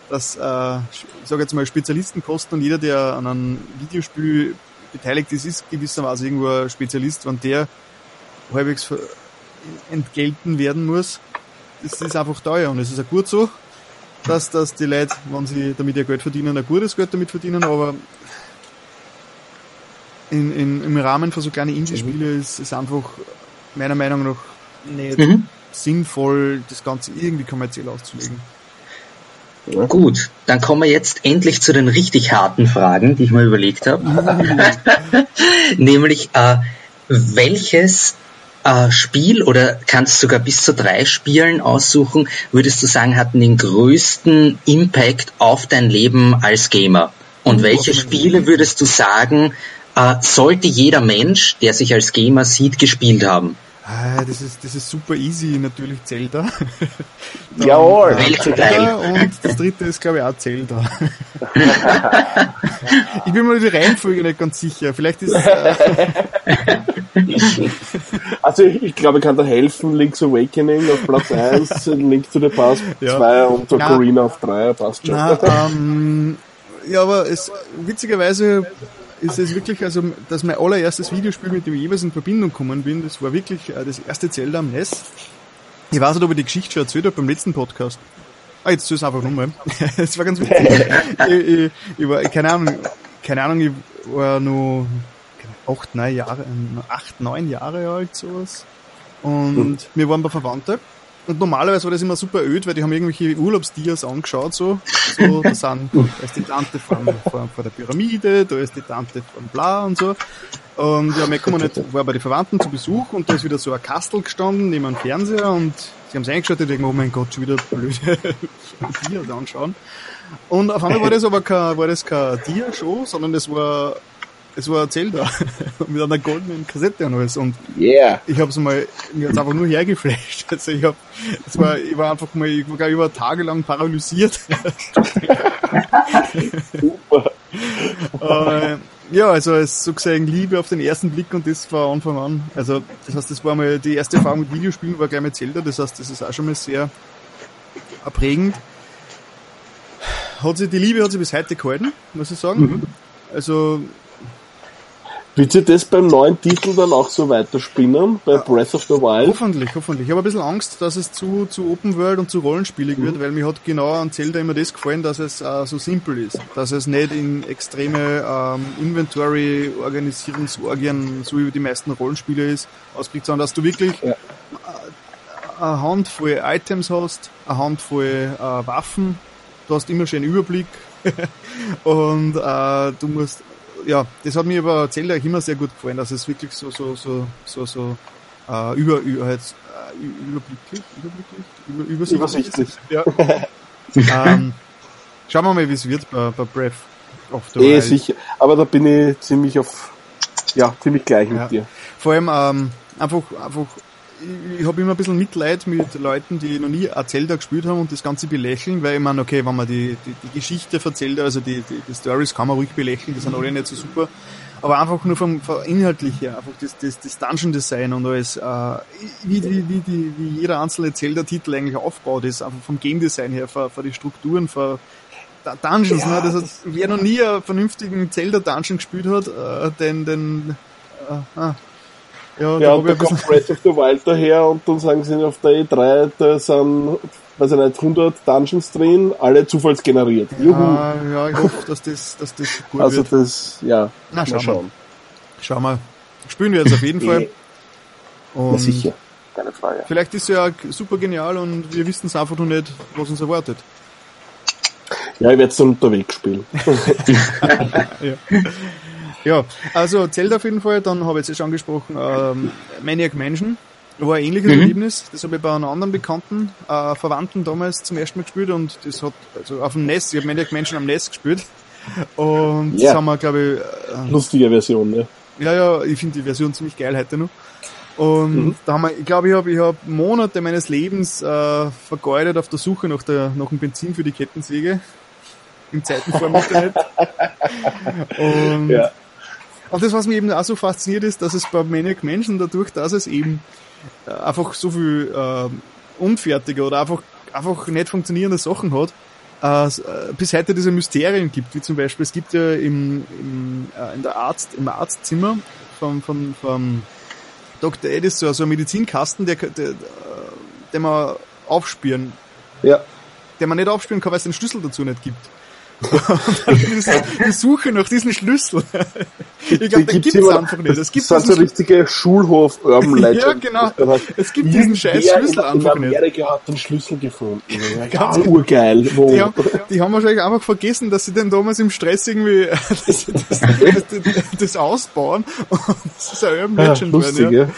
dass äh, ich sage jetzt mal Spezialistenkosten und jeder, der an einem Videospiel beteiligt ist, ist gewissermaßen irgendwo ein Spezialist, wenn der halbwegs entgelten werden muss. Das ist einfach teuer und es ist auch gut so, dass, dass die Leute, wenn sie damit ihr Geld verdienen, ein gutes Geld damit verdienen, aber in, in, im Rahmen von so kleinen Indie-Spiele ist es einfach meiner Meinung nach nicht Mhm. sinnvoll, das Ganze irgendwie kommerziell auszulegen. Gut, dann kommen wir jetzt endlich zu den richtig harten Fragen, die ich mir überlegt habe. [LAUGHS] Nämlich, äh, welches äh, Spiel oder kannst sogar bis zu drei Spielen aussuchen, würdest du sagen, hatten den größten Impact auf dein Leben als Gamer? Und welche Spiele würdest du sagen, äh, sollte jeder Mensch, der sich als Gamer sieht, gespielt haben? Ah, das ist, das ist super easy, natürlich Zelda. [LAUGHS] Dann, Jawohl. äh, Welcher Zelda Teil? Und das dritte ist, glaube ich, auch Zelda. [LAUGHS] ich bin mir die Reihenfolge nicht ganz sicher. Vielleicht ist, äh, [LAUGHS] Also ich, ich glaube, ich kann da helfen, Link's Awakening auf Platz 1, Link to the Past Ja. 2 und Na. Ocarina auf 3, passt schon. na, ähm, ja, aber es, witzigerweise ist es wirklich, also, dass mein allererstes Videospiel, mit dem ich jeweils in Verbindung gekommen bin, das war wirklich äh, das erste Zelda am NES. Ich weiß nicht, ob ich die Geschichte schon erzählt habe beim letzten Podcast. Ah, jetzt tue ich es einfach nochmal. [LAUGHS] Es war ganz witzig. ich, ich, ich war, keine Ahnung, keine Ahnung, ich war nur acht, neun Jahre, äh, acht, neun Jahre alt, sowas. Und wir waren bei Verwandten. Und normalerweise war das immer super öd, weil die haben irgendwelche Urlaubsdias angeschaut, so. So, [LAUGHS] da sind, da ist die Tante vor, vor, vor der Pyramide, da ist die Tante von bla und so. Und ja, wir kommen nicht, war bei den Verwandten zu Besuch und da ist wieder so ein Kastel gestanden neben einem Fernseher und sie haben es eingeschaltet und denken, oh mein Gott, schon wieder blöde [LAUGHS] Dias anschauen. Und auf einmal war das aber kein, war das kein Dia-Show, sondern das war, es war ein Zelda [LAUGHS] mit einer goldenen Kassette und alles. Und Yeah. ich habe es mal, mir hat's einfach nur hergeflasht. [LAUGHS] Also ich hab, es war, ich war einfach mal, ich war glaub, ich war tagelang paralysiert. Super. äh, ja, also es so gesehen Liebe auf den ersten Blick und das war Anfang an. Also das heißt, das war mal die erste Erfahrung mit Videospielen, war gleich mit Zelda. Das heißt, das ist auch schon mal sehr prägend. Hat sich die Liebe hat sich bis heute gehalten, muss ich sagen. Also Wird sie das beim neuen Titel dann auch so weiterspinnen, bei Breath of the Wild? Hoffentlich, hoffentlich. Ich habe ein bisschen Angst, dass es zu, zu Open World und zu rollenspielig Mhm. wird, weil mir hat genau an Zelda immer das gefallen, dass es äh, so simpel ist. Dass es nicht in extreme ähm, Inventory-Organizierungsorgien, so wie die meisten Rollenspiele ist, ausgekriegt, sondern dass du wirklich Ja. äh, eine Handvoll Items hast, eine Handvoll äh, Waffen, du hast immer schön Überblick [LAUGHS] und äh, du musst ja, das hat mir aber Zelda immer sehr gut gefallen, dass es wirklich so, so, so, so, so äh, über, über, halt, überblicklich, überblicklich, über, übersichtlich. Übersichtlich. [LAUGHS] Ja. [LAUGHS] ähm, schauen wir mal, wie es wird bei, bei Breath of the Eh, Wild. sicher. Aber da bin ich ziemlich auf, ja, ziemlich gleich mit Ja. dir. Vor allem ähm, einfach, einfach, ich, habe immer ein bisschen Mitleid mit Leuten, die noch nie ein Zelda gespielt haben und das Ganze belächeln, weil ich meine, okay, wenn man die, die, die Geschichte von Zelda, also die, die, die Stories kann man ruhig belächeln, die sind alle nicht so super, aber einfach nur vom, vom inhaltlich her, einfach das, das, das Dungeon Design und alles, äh, wie, wie, wie, die, wie jeder einzelne Zelda-Titel eigentlich aufgebaut ist, einfach vom Game Design her, von, von die Strukturen, von Dungeons, ja, ne? Das hat, wer noch nie einen vernünftigen Zelda-Dungeon gespielt hat, äh, den, den, äh, ah, ja, ja und da kommt Breath of the Wild daher und dann sagen sie auf der E3, da sind, weiß ich nicht, 100 Dungeons drin, alle zufallsgeneriert. Juhu. Ja, ja, ich hoffe, dass das, dass das gut also wird. Also das, ja, Na, schau mal schauen. Schau mal. Spielen wir jetzt auf jeden Fall. Und Na sicher, keine Frage. Vielleicht ist es ja super genial und wir wissen es einfach noch nicht, was uns erwartet. Ja, ich werde es dann unterwegs spielen. [LAUGHS] [LAUGHS] ja. Ja, also Zelda auf jeden Fall, dann habe ich jetzt schon angesprochen, ähm, Maniac Mansion. War ein ähnliches mhm. Erlebnis. Das habe ich bei einem anderen Bekannten, äh, Verwandten damals zum ersten Mal gespielt und das hat, also auf dem NES, ich habe Maniac Mansion am NES gespielt. Und ja. das haben wir, glaube ich. Äh, Lustige Version, ne? Ja, ja, ich finde die Version ziemlich geil heute noch. Und mhm. da haben wir, ich glaube, ich habe ich hab Monate meines Lebens äh, vergeudet auf der Suche nach, der, nach dem Benzin für die Kettensäge. In Zeiten vor dem [LAUGHS] Internet. Und, ja. Und das, was mich eben auch so fasziniert ist, dass es bei Maniac Menschen dadurch, dass es eben äh, einfach so viel äh, unfertige oder einfach, einfach nicht funktionierende Sachen hat, äh, äh, bis heute diese Mysterien gibt, wie zum Beispiel, es gibt ja im, im, äh, in der Arzt, im Arztzimmer vom, vom, vom Dr. Edis so, so ein Medizinkasten, der, der, der man aufspüren. Ja. Der man nicht aufspüren kann, weil es den Schlüssel dazu nicht gibt. [LAUGHS] die Suche nach diesen Schlüssel. Ich glaube, den gibt es einfach nicht. Es gibt das sind so richtige schulhof urban [LAUGHS] Ja, genau. Es gibt diesen scheiß Schlüssel einfach nicht. Amerika hat den Schlüssel gefunden. [LAUGHS] Ja, urgeil. Wo? Die, haben, die haben wahrscheinlich einfach vergessen, dass sie den damals im Stress irgendwie das, das, das, das ausbauen. Und das ist ein Urban Legend. Ja, lustig, ja.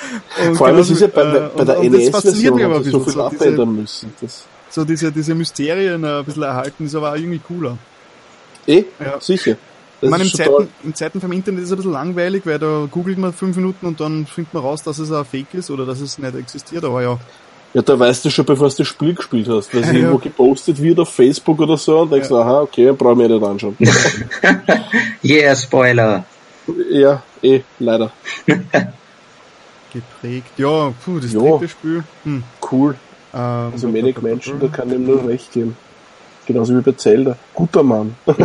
Vor allem, es ist ja bei, bei der NES-Version so viel abändern müssen. Das so diese, diese Mysterien ein bisschen erhalten, ist aber auch irgendwie cooler. Eh, ja. sicher. Das ich meine, in Zeiten, in Zeiten vom Internet ist es ein bisschen langweilig, weil da googelt man fünf Minuten und dann findet man raus, dass es ein Fake ist oder dass es nicht existiert, aber ja. Ja, da weißt du schon, bevor du das Spiel gespielt hast, weil es [LAUGHS] ja, irgendwo gepostet wird auf Facebook oder so und denkst, ja. aha, okay, brauchen wir nicht anschauen. [LAUGHS] yeah, Spoiler. Ja, eh, leider. [LAUGHS] Geprägt. Ja, puh, das dritte Spiel. Hm. Cool. Ähm, also wenig Menschen, da kann ihm nur recht geben. Genauso wie bei Zelda. Guter Mann. [LAUGHS]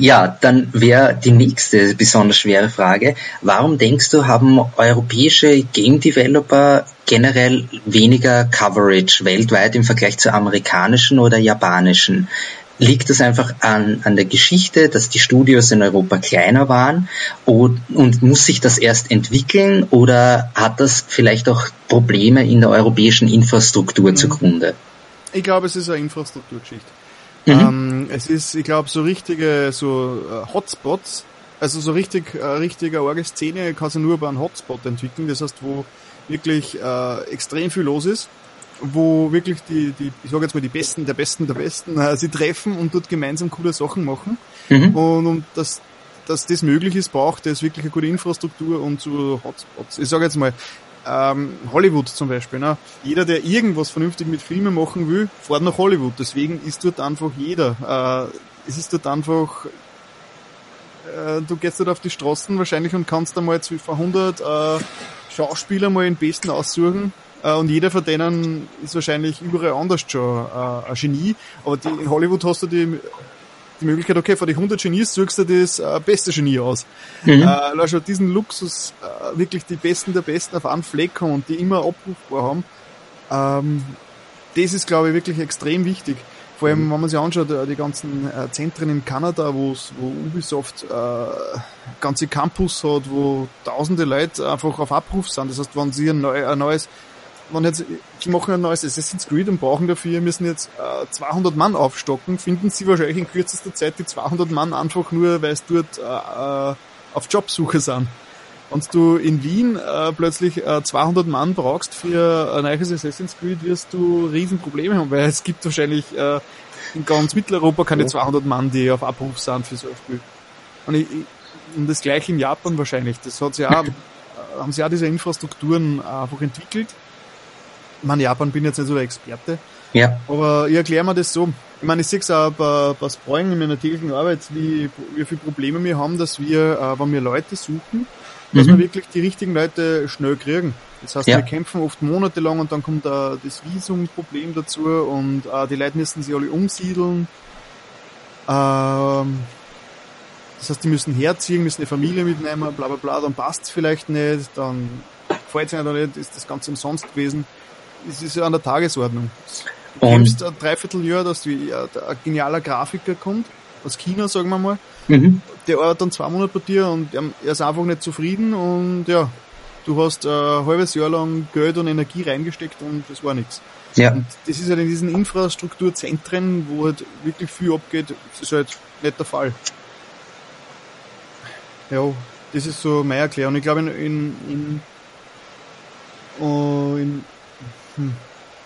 ja, dann wäre die nächste besonders schwere Frage. Warum denkst du, haben europäische Game Developer generell weniger Coverage weltweit im Vergleich zu amerikanischen oder japanischen? Liegt das einfach an, an der Geschichte, dass die Studios in Europa kleiner waren und, und muss sich das erst entwickeln oder hat das vielleicht auch Probleme in der europäischen Infrastruktur mhm. zugrunde? Ich glaube, es ist eine Infrastrukturgeschichte. Mhm. Ähm, es ist, ich glaube, so richtige so äh, Hotspots, also so richtig, äh, richtige orge Szene kann sich nur bei einem Hotspot entwickeln. Das heißt, wo wirklich äh, extrem viel los ist, wo wirklich die, die ich sage jetzt mal die Besten der Besten der Besten äh, sie treffen und dort gemeinsam coole Sachen machen. Mhm. Und um das dass das möglich ist, braucht es wirklich eine gute Infrastruktur und so Hotspots. Ich sage jetzt mal, ähm, Hollywood zum Beispiel. Ne? Jeder, der irgendwas vernünftig mit Filmen machen will, fährt nach Hollywood. Deswegen ist dort einfach jeder. Äh, es ist dort einfach, äh, du gehst dort auf die Straßen wahrscheinlich und kannst da mal vor 100 äh, Schauspieler mal den besten aussuchen. Äh, und jeder von denen ist wahrscheinlich überall anders schon äh, ein Genie. Aber die, in Hollywood hast du die die Möglichkeit, okay, von den 100 Genies suchst du das äh, beste Genie aus. Mhm. Äh, also diesen Luxus, äh, wirklich die Besten der Besten auf einen Fleck haben und die immer abrufbar haben, ähm, das ist, glaube ich, wirklich extrem wichtig. Vor allem, mhm. wenn man sich anschaut, äh, die ganzen äh, Zentren in Kanada, wo Ubisoft äh, ganze Campus hat, wo tausende Leute einfach auf Abruf sind. Das heißt, wenn sie ein, neu, ein neues wenn jetzt, die machen ein neues Assassin's Creed und brauchen dafür, müssen jetzt äh, 200 Mann aufstocken, finden sie wahrscheinlich in kürzester Zeit die 200 Mann einfach nur, weil es dort äh, äh, auf Jobsuche sind. Wenn du in Wien äh, plötzlich äh, 200 Mann brauchst für ein neues Assassin's Creed, wirst du Riesenprobleme haben, weil es gibt wahrscheinlich äh, in ganz Mitteleuropa keine 200 Mann, die auf Abruf sind für so ein Spiel. Und, ich, und das gleiche in Japan wahrscheinlich. Das hat sie auch, [LAUGHS] haben sie auch diese Infrastrukturen einfach entwickelt ich meine, Japan bin jetzt nicht so der Experte. Ja. Aber ich erkläre mir das so. Ich meine, ich sehe es auch bei, bei Spreugen in meiner täglichen Arbeit, wie, wie viele Probleme wir haben, dass wir, äh, wenn wir Leute suchen, dass mhm. wir wirklich die richtigen Leute schnell kriegen. Das heißt, ja. wir kämpfen oft monatelang und dann kommt äh, das Visumproblem dazu und äh, die Leute müssen sich alle umsiedeln. Ähm, das heißt, die müssen herziehen, müssen eine Familie mitnehmen, bla bla bla, dann passt es vielleicht nicht, dann gefällt es ihnen nicht, ist das Ganze umsonst gewesen. Es ist ja an der Tagesordnung. Du kämpfst ein Dreivierteljahr, dass ein genialer Grafiker kommt, aus China, sagen wir mal, mhm. der arbeitet dann zwei Monate bei dir und er ist einfach nicht zufrieden und ja, du hast ein halbes Jahr lang Geld und Energie reingesteckt und das war nichts. Ja. Und das ist halt in diesen Infrastrukturzentren, wo halt wirklich viel abgeht, das ist halt nicht der Fall. Ja, das ist so meine Erklärung. Ich glaube, in, in, in, uh, in hm.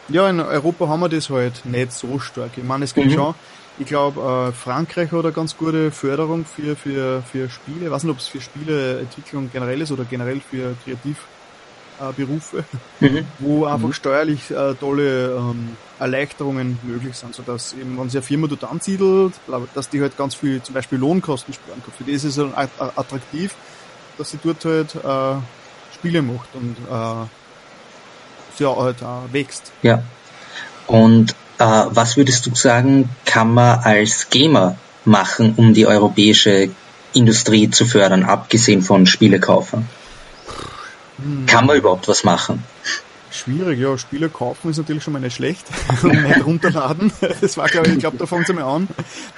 ja, in Europa haben wir das halt nicht so stark. Ich meine, es gibt mhm. schon, ich glaube, äh, Frankreich hat eine ganz gute Förderung für, für, für Spiele. Ich weiß nicht, ob es für Spieleentwicklung generell ist oder generell für Kreativberufe, äh, [LAUGHS] mhm. wo einfach mhm. steuerlich äh, tolle ähm, Erleichterungen möglich sind, sodass eben, wenn sich eine Firma dort ansiedelt, dass die halt ganz viel zum Beispiel Lohnkosten sparen kann. Für die ist es halt attraktiv, dass sie dort halt äh, Spiele macht und äh, sie halt äh, wächst. Ja. Und äh, was würdest du sagen, kann man als Gamer machen, um die europäische Industrie zu fördern, abgesehen von Spielekaufern? Hm. Kann man überhaupt was machen? Schwierig, ja. Spiele kaufen ist natürlich schon mal nicht schlecht. [LAUGHS] und nicht runterladen. Das war, glaube ich, ich glaube, da fangen sie mal an,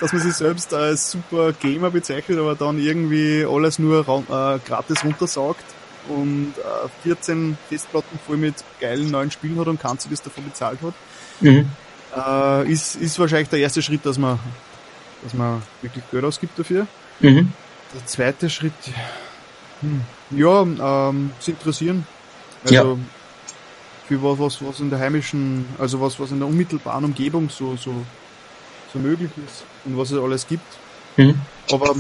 dass man sich selbst als super Gamer bezeichnet, aber dann irgendwie alles nur äh, gratis runtersaugt und äh, 14 Festplatten voll mit geilen neuen Spielen hat und das davon bezahlt hat. Mhm. Äh, ist, ist wahrscheinlich der erste Schritt, dass man, dass man wirklich Geld ausgibt dafür. Mhm. Der zweite Schritt, hm, ja, ähm, zu interessieren. Also, ja für was, was, was in der heimischen, also was, was in der unmittelbaren Umgebung so, so, so möglich ist und was es alles gibt. Mhm. Aber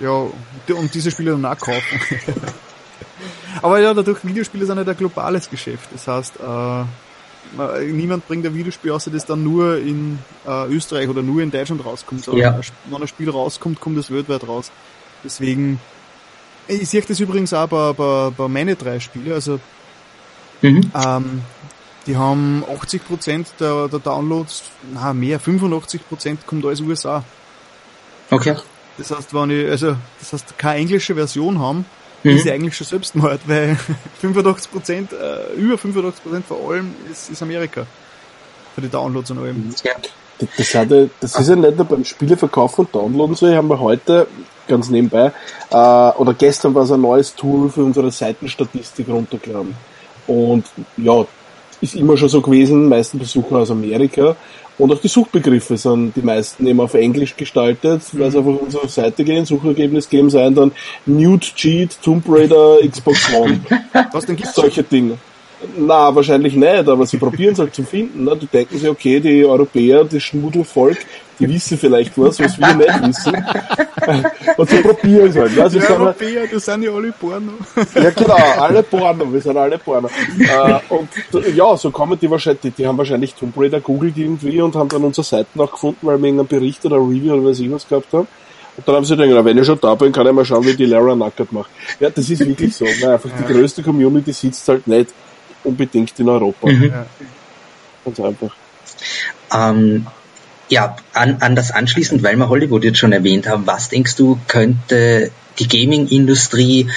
ja, und diese Spiele dann auch kaufen. [LAUGHS] Aber ja, dadurch Videospiele sind halt ein globales Geschäft. Das heißt, äh, niemand bringt ein Videospiel außer das dann nur in äh, Österreich oder nur in Deutschland rauskommt. Sondern ja. wenn ein Spiel rauskommt, kommt es weltweit raus. Deswegen, ich sehe das übrigens auch bei, bei, bei meine drei Spiele, also Mhm. Ähm, die haben 80% der, der Downloads, na mehr, 85% kommt aus USA. Okay. Das heißt, wenn ich, also, das heißt, keine englische Version haben, mhm. ist sie eigentlich schon Selbstmord, [LAUGHS] weil 85%, äh, über 85% von allem ist, ist Amerika. Für die Downloads und allem. Ja. Das, hat, das ist ja nicht nur beim Spieleverkauf und Downloaden so, haben wir heute ganz nebenbei, äh, oder gestern war es ein neues Tool für unsere Seitenstatistik runtergeladen. Und ja, ist immer schon so gewesen, meisten Besucher aus Amerika. Und auch die Suchbegriffe sind die meisten eben auf Englisch gestaltet, weil sie einfach auf unsere Seite gehen, Suchergebnis geben sein dann Nude Cheat, Tomb Raider, Xbox One. [LAUGHS] Was denn gibt's? Solche Dinge. Na, wahrscheinlich nicht, aber sie probieren es halt zu finden. Ne? Die denken sich, okay, die Europäer, das Schmuddelvolk, die wissen vielleicht was, was wir nicht wissen. Und sie probieren es halt. Sie die Europäer, das sind ja alle Porno. ja genau, alle Porno, wir sind alle Porno. Äh, und ja, so kommen die wahrscheinlich, die, die haben wahrscheinlich Tomb Raider googelt irgendwie und haben dann unsere Seiten auch gefunden, weil wir irgendeinen Bericht oder Review oder was ich was gehabt haben. Und dann haben sie gedacht, wenn ich schon da bin, kann ich mal schauen, wie die Lara nackert macht. Ja, das ist wirklich so. Weil einfach die größte Community sitzt halt nicht unbedingt in Europa. Mhm. Ganz einfach. Ähm, ja, an, an das anschließend, weil wir Hollywood jetzt schon erwähnt haben, was denkst du, könnte die Gaming-Industrie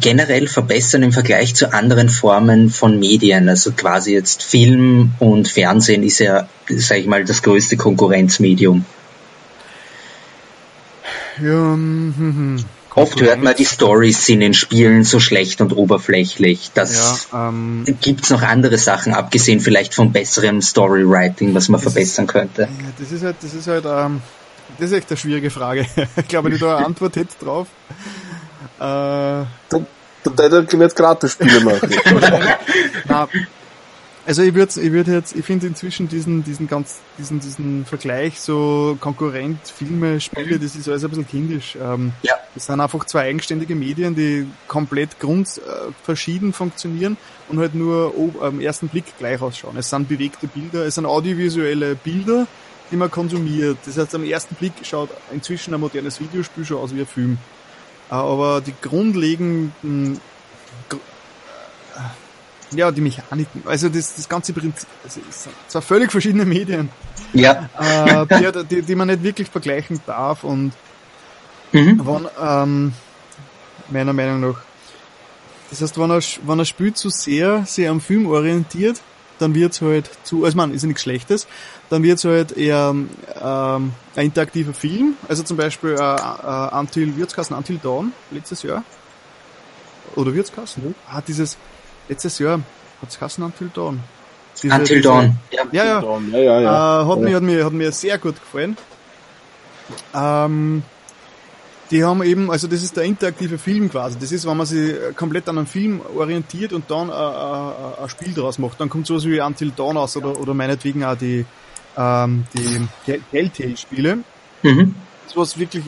generell verbessern im Vergleich zu anderen Formen von Medien? Also quasi jetzt Film und Fernsehen ist ja, sag ich mal, das größte Konkurrenzmedium. Ja, hm, hm, hm. Oft hört man, die Stories sind in Spielen so schlecht und oberflächlich. Das ja, ähm, gibt's noch andere Sachen, abgesehen vielleicht von besserem Storywriting, was man verbessern ist, könnte. Das ist halt, das ist halt, ähm, das ist echt eine schwierige Frage. [LAUGHS] ich glaube, wenn ich da eine Antwort hätte drauf. Äh, da, da, da jetzt gratis Spiele [LAUGHS] machen. Na, also ich würde ich würd jetzt, ich finde inzwischen diesen, diesen ganz, diesen, diesen Vergleich so Konkurrent, Filme, Spiele, das ist alles ein bisschen kindisch. Ähm, ja. Das sind einfach zwei eigenständige Medien, die komplett grundverschieden äh, funktionieren und halt nur am ersten Blick gleich ausschauen. Es sind bewegte Bilder, es sind audiovisuelle Bilder, die man konsumiert. Das heißt, am ersten Blick schaut inzwischen ein modernes Videospiel schon aus wie ein Film. Äh, aber die grundlegenden ja, die Mechaniken, also das, das ganze Prinzip, also es sind zwar völlig verschiedene Medien, Ja. äh, die, [LAUGHS] die, die man nicht wirklich vergleichen darf und Mhm. wenn, ähm, meiner Meinung nach, das heißt, wenn er, wenn er spielt zu sehr, sehr am Film orientiert, dann wird's halt zu, also man, ist ja nichts Schlechtes, dann wird's halt eher ähm, ein interaktiver Film, also zum Beispiel äh, äh, Until, wird's heißen Until Dawn, letztes Jahr, oder wird's heißen? Ah, dieses, letztes Jahr, hat's heißen Until Dawn. Diese- Until diese- Dawn. Ja. Ja, ja, Ja, ja, ja. äh, hat, mir, hat, mir, hat mir sehr gut gefallen. Ähm, die haben eben, also das ist der interaktive Film quasi. Das ist, wenn man sich komplett an einen Film orientiert und dann äh, äh, ein Spiel draus macht. Dann kommt sowas wie Until Dawn aus oder, oder meinetwegen auch die, ähm, die Tell- Telltale-Spiele. Mhm. Das was wirklich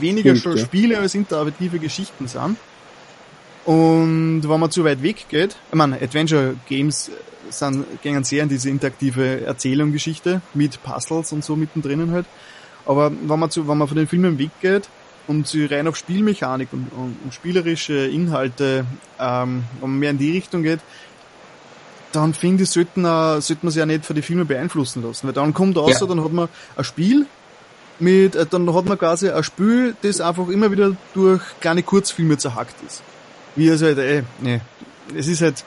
weniger Stimmt, schon ja. Spiele als interaktive Geschichten sind. Und wenn man zu weit weg geht, ich meine, Adventure Games sind, gehen sehr in diese interaktive Erzählung-Geschichte mit Puzzles und so mittendrin halt. Aber wenn man zu, wenn man von den Filmen weggeht und sie rein auf Spielmechanik und, und, und spielerische Inhalte, ähm, wenn man mehr in die Richtung geht, dann finde ich, sollten, äh, sollte man sich ja nicht von den Filmen beeinflussen lassen. Weil dann kommt raus, Ja. dann hat man ein Spiel mit, äh, dann hat man quasi ein Spiel, das einfach immer wieder durch kleine Kurzfilme zerhackt ist. Wie also halt, ey, nee. Es ist halt,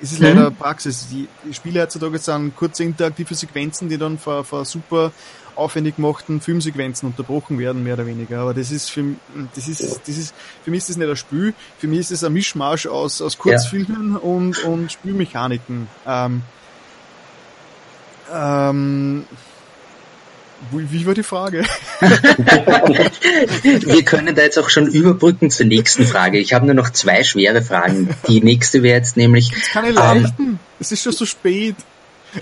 es ist Mhm. leider Praxis. Die, Spiele heutzutage sind kurze interaktive Sequenzen, die dann vor, vor super aufwendig gemachten Filmsequenzen unterbrochen werden, mehr oder weniger. Aber das ist für, das ist, das ist, für mich ist das nicht ein Spiel. Für mich ist das ein Mischmasch aus, aus Kurzfilmen und, und Spielmechaniken. Ähm, ähm, wie, wie war die Frage? [LAUGHS] Wir können da jetzt auch schon überbrücken zur nächsten Frage. Ich habe nur noch zwei schwere Fragen. Die nächste wäre jetzt nämlich, Keine Ähm, leichten. es ist schon so spät. [LAUGHS]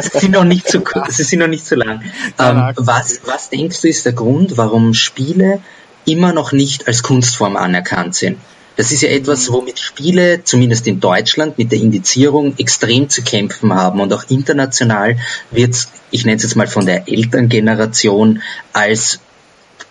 sie sind noch nicht kurz, sie sind noch nicht so lang. Ähm, was, was denkst du ist der Grund, warum Spiele immer noch nicht als Kunstform anerkannt sind? Das ist ja etwas, womit Spiele, zumindest in Deutschland, mit der Indizierung extrem zu kämpfen haben und auch international wird, ich nenne es jetzt mal von der Elterngeneration, als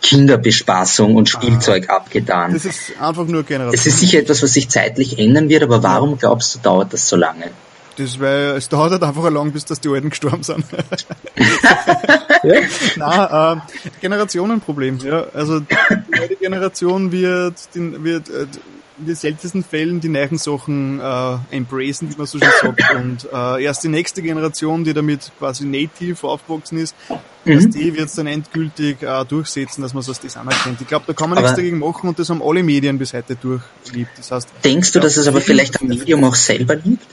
Kinderbespaßung und Spielzeug abgetan. Das ist einfach nur Generation. Es ist sicher etwas, was sich zeitlich ändern wird, aber warum glaubst du, dauert das so lange? Das weil es dauert halt einfach lang, bis dass die Alten gestorben sind. [LAUGHS] Na, äh, Generationenproblem, ja. Also die neue Generation wird, wird äh, in den seltensten Fällen die neuen Sachen äh, embracen, wie man so schön sagt. [LAUGHS] Und äh, erst die nächste Generation, die damit quasi native aufgewachsen ist, dass die wird es dann endgültig äh, durchsetzen, dass man so das anerkennt. Ich glaube, da kann man Aber- nichts dagegen machen und das haben alle Medien bis heute durchlebt. Das heißt, Denkst du, dass es aber vielleicht am Medium auch selber liegt?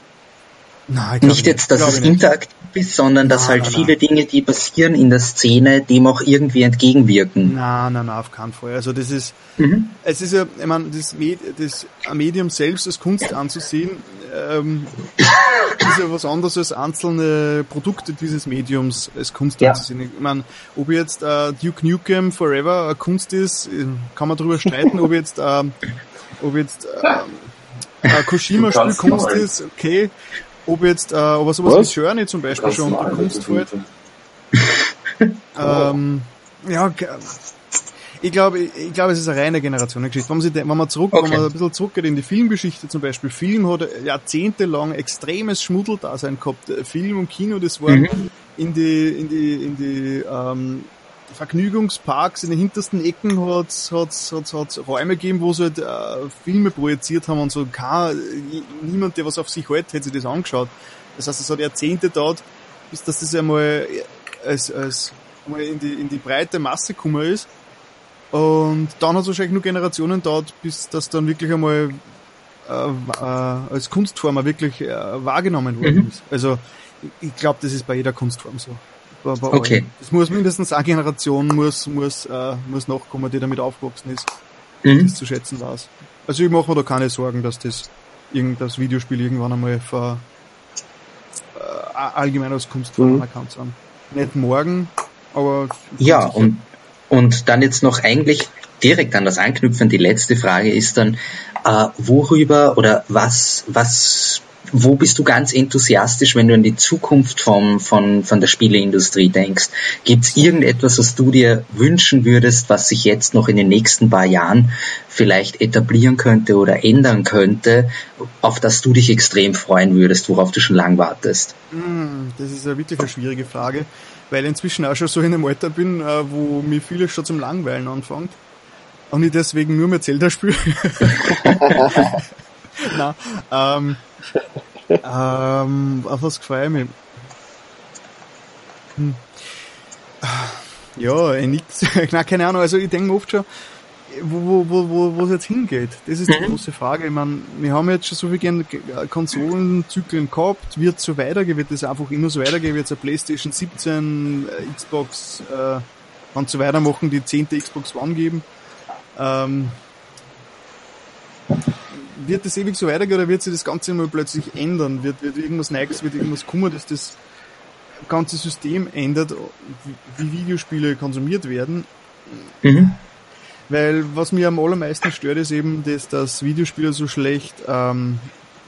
Nein, Nicht jetzt, dass es nicht. interaktiv ist, sondern dass Nein, halt nein, viele Dinge, die passieren in der Szene, dem auch irgendwie entgegenwirken. Nein, nein, nein, auf keinen Fall. Also das ist, Mhm. es ist ja, ich meine, das, Med das Medium selbst als Kunst anzusehen, ähm, ist ja was anderes als einzelne Produkte dieses Mediums als Kunst Ja. anzusehen. Ich meine, ob jetzt äh, Duke Nukem Forever eine Kunst ist, äh, kann man darüber streiten, ob jetzt, ähm, ob jetzt ein [LAUGHS] Koshima-Spiel Kunst ist, okay. Ob jetzt, äh, aber sowas Was? wie Journey zum Beispiel schon unter Kunst fällt. [LAUGHS] Ähm, ja, ich glaube, ich glaube, es ist eine reine Generationengeschichte. Wenn man, sich, wenn man zurück, Okay. wenn man ein bisschen zurückgeht in die Filmgeschichte zum Beispiel, Film hat jahrzehntelang extremes Schmuddeldasein gehabt. Film und Kino, das waren Mhm. in die, in die, in die, ähm, Vergnügungsparks in den hintersten Ecken hat's, hat's, hat's, hat's Räume gegeben, wo sie halt, äh, Filme projiziert haben und so. Kein, niemand, der was auf sich hält, hätte sich das angeschaut. Das heißt, es hat Jahrzehnte gedauert, bis dass das einmal als, als einmal in die, in die breite Masse gekommen ist. Und dann hat es wahrscheinlich nur Generationen gedauert, bis das dann wirklich einmal äh, äh, als Kunstform wirklich äh, wahrgenommen worden Mhm. ist. Also ich, ich glaube, das ist bei jeder Kunstform so. Okay. allen. Es muss mindestens eine Generation muss, muss, äh, muss nachkommen, die damit aufgewachsen ist, Mhm. das zu schätzen weiß. Also ich mache mir da keine Sorgen, dass das, das Videospiel irgendwann einmal ver, äh, allgemein als Kunstform Mhm. anerkannt sind. Nicht morgen, aber Ja, und, und dann jetzt noch eigentlich direkt an das anknüpfen. Die letzte Frage ist dann, äh, worüber oder was, was wo bist du ganz enthusiastisch, wenn du an die Zukunft vom, von, von der Spieleindustrie denkst? Gibt es irgendetwas, was du dir wünschen würdest, was sich jetzt noch in den nächsten paar Jahren vielleicht etablieren könnte oder ändern könnte, auf das du dich extrem freuen würdest, worauf du schon lang wartest? Hm, das ist ja wirklich eine schwierige Frage, weil inzwischen auch schon so in einem Alter bin, äh, wo mir vieles schon zum Langweilen anfängt und ich deswegen nur mehr Zelda spiele. [LAUGHS] Na, ähm, ähm, auf was gefällt mir? Hm. Ja, eh nix. [LAUGHS] Keine Ahnung, also ich denke oft schon, wo, wo, wo, wo es jetzt hingeht. Das ist die mhm. große Frage. Ich meine, wir haben jetzt schon so viele Konsolenzyklen gehabt, wird so weitergehen, wird es einfach immer so weitergehen, wird es eine Playstation 17, äh, Xbox, äh, wenn sie weitermachen, die 10. Xbox One geben. Ähm, wird das ewig so weitergehen oder wird sich das Ganze mal plötzlich ändern? Wird, wird irgendwas Neues, wird irgendwas kommen, dass das ganze System ändert, wie Videospiele konsumiert werden? Mhm. Weil was mir am allermeisten stört, ist eben, dass, dass Videospiele so schlecht ähm,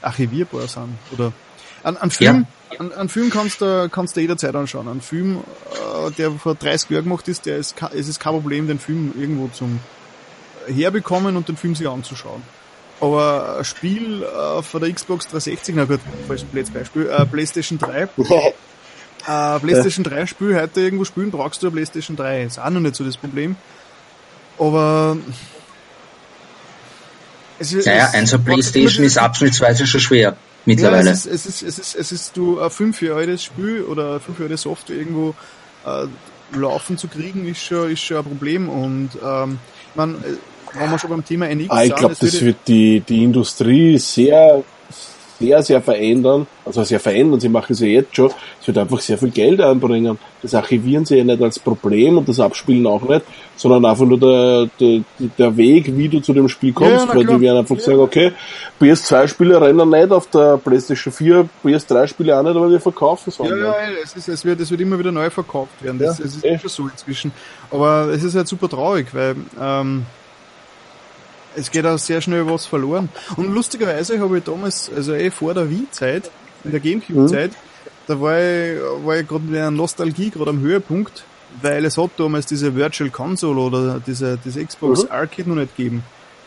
archivierbar sind. Oder an, an Film, ja. an, an Film kannst du, kannst du jederzeit anschauen. Ein Film, äh, der vor 30 Jahren gemacht ist, der ist, es ist kein Problem, den Film irgendwo zum herbekommen und den Film sich anzuschauen. Aber ein Spiel äh, von der Xbox 360, na gut, falls Beispiel, äh, PlayStation 3. [LAUGHS] äh, PlayStation 3 Spiel heute irgendwo spielen, brauchst du eine PlayStation 3. Ist auch noch nicht so das Problem. Aber es ist, naja, ein so Playstation ist abschnittsweise schon schwer mittlerweile. Ja, es, ist, es, ist, es, ist, es ist du ein 5 Jahre Spiel oder 5 Jahre Software irgendwo äh, laufen zu kriegen, ist schon, ist schon ein Problem. Und ähm, man, wenn wir schon beim Thema NX ah, Ich glaube, das wird die, die Industrie sehr, sehr, sehr verändern. Also sehr verändern, sie machen es ja jetzt schon. Es wird einfach sehr viel Geld einbringen. Das Archivieren sie ja nicht als Problem und das Abspielen auch nicht, sondern einfach nur der, der, der Weg, wie du zu dem Spiel kommst, ja, weil die werden einfach ja. sagen, okay, PS2-Spiele rennen nicht auf der PlayStation 4, PS3-Spiele auch nicht, aber wir verkaufen es auch ja, ja, es, ist, es, wird, es wird immer wieder neu verkauft werden. Das, ja, es ist eh schon so inzwischen. Aber es ist halt super traurig, weil ähm, es geht auch sehr schnell was verloren. Und lustigerweise habe ich damals, also eh vor der Wii-Zeit, in der Gamecube-Zeit, mhm. da war ich, war ich gerade mit einer Nostalgie gerade am Höhepunkt, weil es hat damals diese Virtual Console oder diese, diese Xbox mhm. Arcade noch nicht gegeben.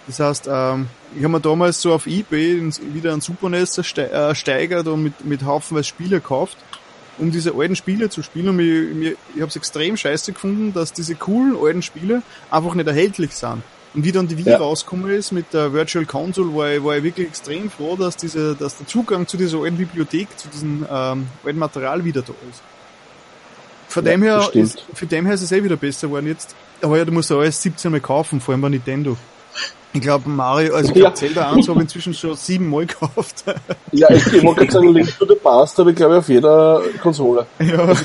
Das heißt, ähm, ich habe mir damals so auf Ebay wieder ein Super NES ersteigert und mit, mit haufenweise Spiele gekauft, um diese alten Spiele zu spielen. Und mir, ich habe es extrem scheiße gefunden, dass diese coolen alten Spiele einfach nicht erhältlich sind. Und wie dann die Wii ja. rausgekommen ist mit der Virtual Console, war ich, war ich wirklich extrem froh, dass diese, dass der Zugang zu dieser alten Bibliothek, zu diesem ähm, alten Material wieder da ist. Von ja, dem her ist, für dem her ist es eh wieder besser geworden jetzt. Aber ja, du musst ja alles 17 Mal kaufen, vor allem bei Nintendo. Ich glaube Mario, also ich glaube ja. Zelda 1 habe ich inzwischen schon sieben Mal gekauft. ja, ich, ich wollte gerade sagen, Link to the Past habe ich glaube ich auf jeder Konsole. Ja. Also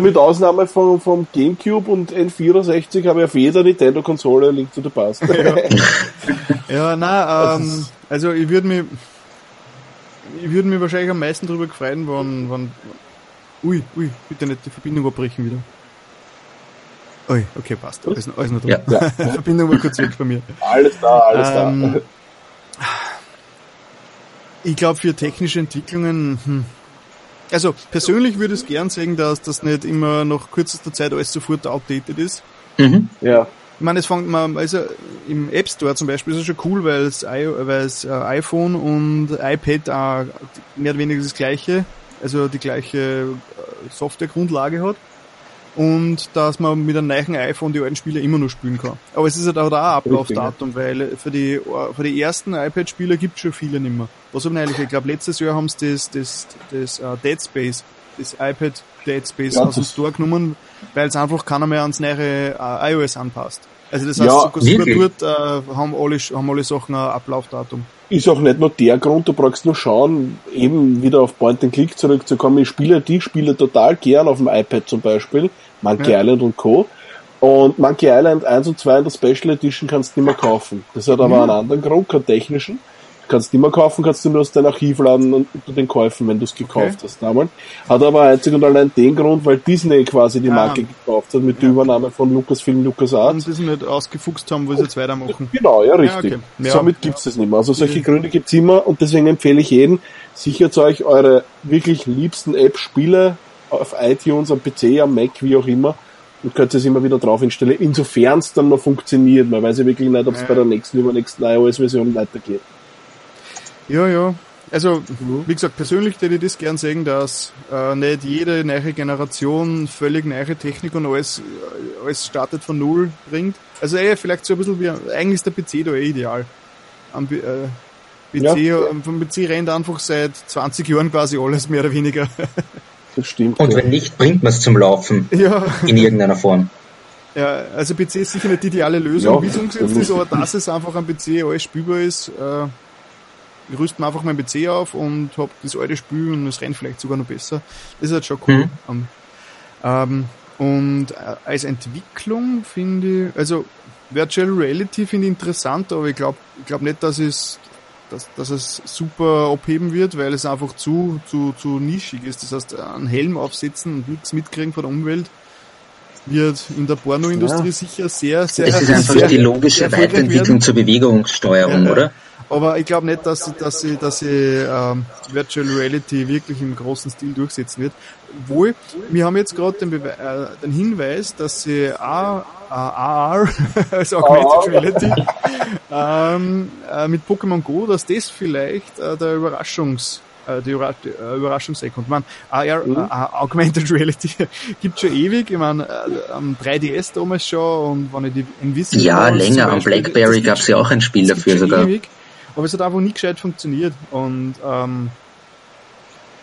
mit Ausnahme von, vom Gamecube und N64 habe ich auf jeder Nintendo-Konsole Link to the Past. Ja, [LAUGHS] ja na, ähm, also ich würde mich, ich würde mich wahrscheinlich am meisten darüber freuen, wenn, wenn, ui, ui, bitte nicht die Verbindung abbrechen wieder. Ui, okay, passt. Alles, alles noch da. Ja. [LAUGHS] Die Verbindung war kurz weg bei mir. Alles da, alles ähm, da. Ich glaube, für technische Entwicklungen, hm, also persönlich würde ich gern sehen, dass das nicht immer nach kürzester Zeit alles sofort outdated ist. Mhm. Ja. Ich meine, es fängt man, also im App Store zum Beispiel ist es schon cool, weil es, weil es äh, iPhone und iPad auch mehr oder weniger das gleiche, also die gleiche äh, Softwaregrundlage hat und dass man mit einem neuen iPhone die alten Spiele immer noch spielen kann. Aber es ist halt auch ein Ablaufdatum, weil für die, für die ersten iPad-Spiele gibt es schon viele nicht mehr. Was haben eigentlich, ich glaube letztes Jahr haben sie das, das, das uh, Dead Space, das iPad Dead Space ja, aus dem Store genommen, weil es einfach keiner mehr ans neue uh, iOS anpasst. Also das heißt, ja, sogar, sogar dort uh, haben, alle, haben alle Sachen ein Ablaufdatum. Ist auch nicht nur der Grund, du brauchst nur schauen, eben wieder auf Point and Click zurückzukommen. Ich spiele die Spiele total gern auf dem iPad zum Beispiel, Monkey ja. Island und Co. Und Monkey Island 1 und 2 in der Special Edition kannst du nicht mehr [LAUGHS] kaufen. Das hat aber mhm. einen anderen Grund, keinen technischen. Kannst du immer kaufen, kannst du nur aus deinem Archiv laden und unter den Käufen, wenn du es gekauft Okay. hast damals. Hat aber einzig und allein den Grund, weil Disney quasi die Ah. Marke gekauft hat mit der Übernahme von Lucasfilm, LucasArts. Und das nicht ausgefuchst haben, wo sie jetzt weitermachen. Genau, ja, richtig. okay. Ja. Somit gibt's das nicht mehr. Also solche Gründe gibt's immer und deswegen empfehle ich jedem, sichert euch eure wirklich liebsten App-Spiele auf iTunes, am PC, am Mac, wie auch immer und könnt es immer wieder drauf installieren, insofern es dann noch funktioniert. Man weiß ja wirklich nicht, ob es Ja. bei der nächsten, übernächsten iOS-Version weitergeht. Ja, ja. Also, wie gesagt, persönlich würde ich das gern sehen, dass äh, nicht jede neue Generation völlig neue Technik und alles, äh, alles startet von Null bringt. Also eh, vielleicht so ein bisschen wie, eigentlich ist der PC da eh ideal. Am äh, PC, Ja. äh, vom PC rennt einfach seit 20 Jahren quasi alles, mehr oder weniger. [LAUGHS] Das stimmt. Und ja. wenn nicht, bringt man es zum Laufen [LAUGHS] ja, in irgendeiner Form. ja, also PC ist sicher nicht die ideale Lösung, Ja, wie es umgesetzt ist, aber [LAUGHS] dass es einfach am PC alles spielbar ist, äh, ich rüste mir einfach meinen PC auf und hab das alte Spiel und es rennt vielleicht sogar noch besser. Das ist halt schon cool. Ähm, ähm, und äh, als Entwicklung finde ich, also Virtual Reality finde ich interessant, aber ich glaube ich glaub nicht, dass es dass, dass es super abheben wird, weil es einfach zu, zu, zu nischig ist. Das heißt, einen Helm aufsetzen und nichts mitkriegen von der Umwelt wird in der Pornoindustrie Ja. sicher sehr, sehr, Es ist einfach sehr die logische Weiterentwicklung werden. zur Bewegungssteuerung, ja. oder? Aber ich glaube nicht, dass sie, dass sie, dass sie ähm, Virtual Reality wirklich im großen Stil durchsetzen wird. Wohl, wir haben jetzt gerade den, Bewe- äh, den Hinweis, dass sie AR, [LAUGHS] also Augmented Reality, ähm, äh, mit Pokémon Go, dass das vielleicht äh, der Überraschungs äh, die äh, Überraschungseck. Und man, AR, äh, Augmented [LAUGHS] Reality gibt schon ewig. Ich meine, äh, am 3DS damals schon und wenn ich die Invisible Ja, länger. Am Blackberry gab es ja auch ein Spiel dafür sogar. ewig, aber es hat einfach nie gescheit funktioniert. Und ähm,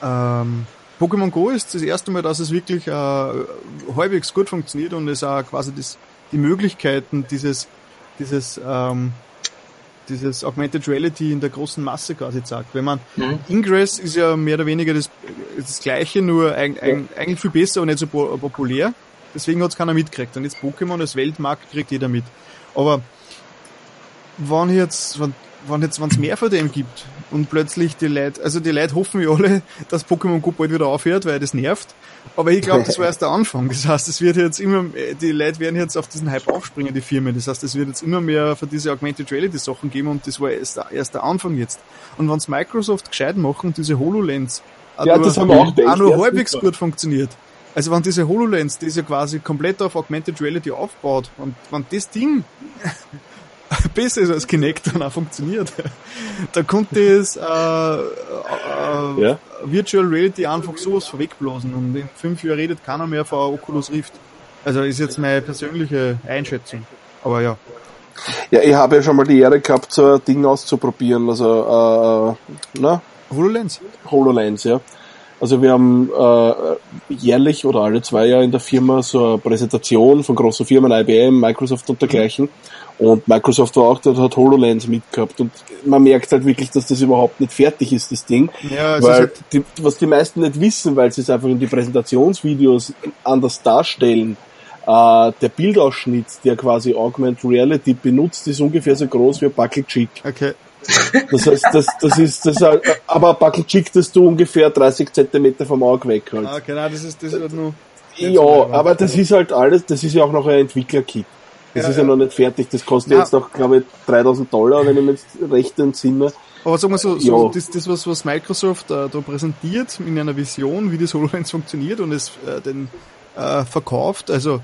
ähm, Pokémon Go ist das erste Mal, dass es wirklich äh, halbwegs gut funktioniert und es auch quasi das, die Möglichkeiten dieses, dieses, ähm, dieses Augmented Reality in der großen Masse quasi zeigt. Wenn man Mhm. Ingress ist ja mehr oder weniger das, das gleiche, nur eig, eig, eigentlich viel besser und nicht so po- populär. Deswegen hat es keiner mitgekriegt. Und jetzt Pokémon als Weltmarkt kriegt jeder mit. Aber wenn jetzt, wenn, wenn jetzt, wenn es mehr von dem gibt und plötzlich die Leute, also die Leute hoffen ja alle, dass Pokémon Go bald wieder aufhört, weil das nervt. Aber ich glaube, das war erst der Anfang. Das heißt, es wird jetzt immer, die Leute werden jetzt auf diesen Hype aufspringen, die Firmen. Das heißt, es wird jetzt immer mehr für diese Augmented Reality Sachen geben und das war erst, der- erst der Anfang jetzt. Und wenn's Microsoft gescheit machen, diese HoloLens, Ja, nur- das haben wir auch auch nur halbwegs super. gut funktioniert. Also wenn diese HoloLens, die ist ja quasi komplett auf Augmented Reality aufbaut, und wenn das Ding [LAUGHS] besser ist als Kinect und auch funktioniert, da konnte es äh, äh, Ja. Virtual Reality einfach sowas vorwegblasen und in fünf Jahren redet keiner mehr von Oculus Rift. Also ist jetzt meine persönliche Einschätzung. Aber ja. Ja, ich habe ja schon mal die Ehre gehabt, so ein Ding auszuprobieren, also äh, na, HoloLens. HoloLens, ja. Also wir haben äh, jährlich oder alle zwei Jahre in der Firma so eine Präsentation von großen Firmen, IBM, Microsoft und dergleichen. Und Microsoft war auch dort, hat HoloLens mitgehabt. Und man merkt halt wirklich, dass das überhaupt nicht fertig ist, das Ding. Ja, weil halt, die, was die meisten nicht wissen, weil sie es einfach in die Präsentationsvideos anders darstellen, äh, der Bildausschnitt, der quasi Augmented Reality benutzt, ist ungefähr so groß wie ein Buckle Chick. okay. Das heißt, das, das ist, das, ist- aber ein Buckle Chick, das du ungefähr 30 Zentimeter vom Auge weg halt. Ah, genau, das ist, das ist nur. Ja, aber das ist halt alles, das ist ja auch noch ein Entwicklerkit. Das Ja, ist ja, ja. noch nicht fertig. Das kostet Ja. jetzt auch, glaube ich, 3000 Dollar, wenn ich mich jetzt recht entsinne. Aber sagen wir so, so das, das was, was Microsoft äh, da präsentiert in einer Vision, wie das HoloLens funktioniert und es äh, den äh, verkauft, also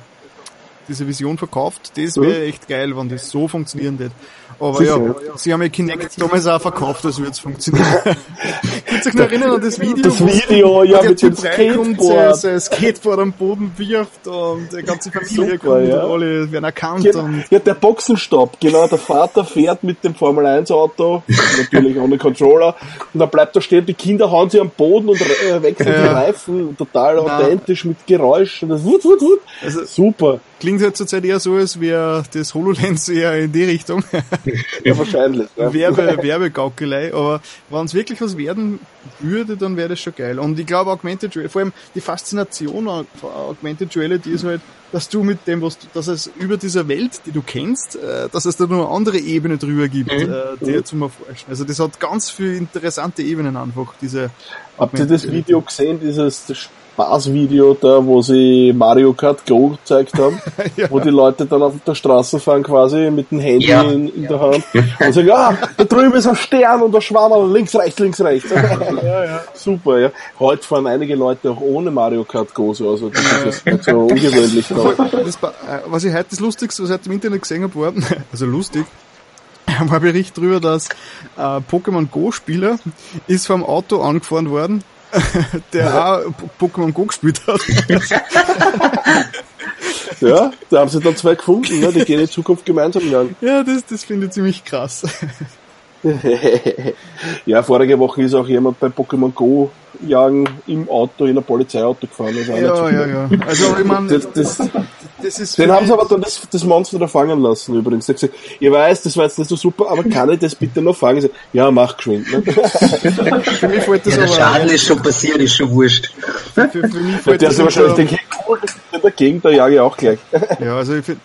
diese Vision verkauft, das wäre echt geil, wenn das so funktionieren würde. Aber Sicher, ja, sie haben ja Kinect damals auch verkauft, als würde es funktionieren. Könnt ihr euch noch erinnern an das Video? Das Video, ja, mit dem Skateboard. sein Skateboard am Boden wirft und die ganze Familie Super, kommt ja. und alle werden erkannt Genau. und Ja, der Boxenstopp, genau. Der Vater fährt mit dem Formel 1 Auto, natürlich ohne Controller, und dann bleibt er stehen, die Kinder hauen sie am Boden und äh, wechseln die Ja. Reifen, total Na. authentisch mit Geräusch und das wut, wut, wut. Also- Super. Klingt halt zurzeit eher so, als wäre das HoloLens eher in die Richtung. [LAUGHS] Ja, wahrscheinlich. Ja. Werbe, Werbegaukelei, aber wenn es wirklich was werden würde, dann wäre das schon geil. Und ich glaube Augmented Reality, vor allem die Faszination von Augmented Reality ist halt, dass du mit dem, was du, dass es über dieser Welt, die du kennst, äh, dass es da noch eine andere Ebene drüber gibt, mhm. äh, die mhm. zum Erforschen. Also das hat ganz viele interessante Ebenen einfach, diese. Habt ihr das Video gesehen, dieses Spaßvideo da, wo sie Mario Kart Go gezeigt haben, [LAUGHS] ja. wo die Leute dann auf der Straße fahren quasi mit dem Handy ja. in, in, der Hand und sagen, ah, da drüben ist ein Stern und der Schwammerl, links, rechts, links, rechts. [LAUGHS] ja, ja. Super, ja. Heute fahren einige Leute auch ohne Mario Kart Go so, also das ist nicht so ungewöhnlich. Das, äh, was ich heute das Lustigste, was ich heute im Internet gesehen habe, war, [LAUGHS] also lustig, war ein Bericht darüber, dass äh, Pokémon Go Spieler ist vom Auto angefahren worden [LAUGHS] der ja. auch Pokémon Go gespielt hat. [LAUGHS] ja, da haben sie dann zwei gefunden, ne? die gehen in Zukunft gemeinsam lang. Ja, das, das finde ich ziemlich krass. [LAUGHS] ja, vorige Woche ist auch jemand bei Pokémon Go jagen im Auto, in ein Polizeiauto gefahren. Das ja, ja, ja. Also, ich meine, das, das, das ist den haben sie aber dann das, das Monster da fangen lassen, übrigens. Der gesagt, ich weiß, das war jetzt nicht so super, aber kann ich das bitte noch fangen? Ja, mach geschwind. Ne? [LAUGHS] für mich fällt das ja, aber... Schaden ist schon passiert, ist schon wurscht. Für, für mich fällt der das ist wahrscheinlich denkt, hey, cool, das ist dagegen, da jage ich auch gleich. ja, also ich finde,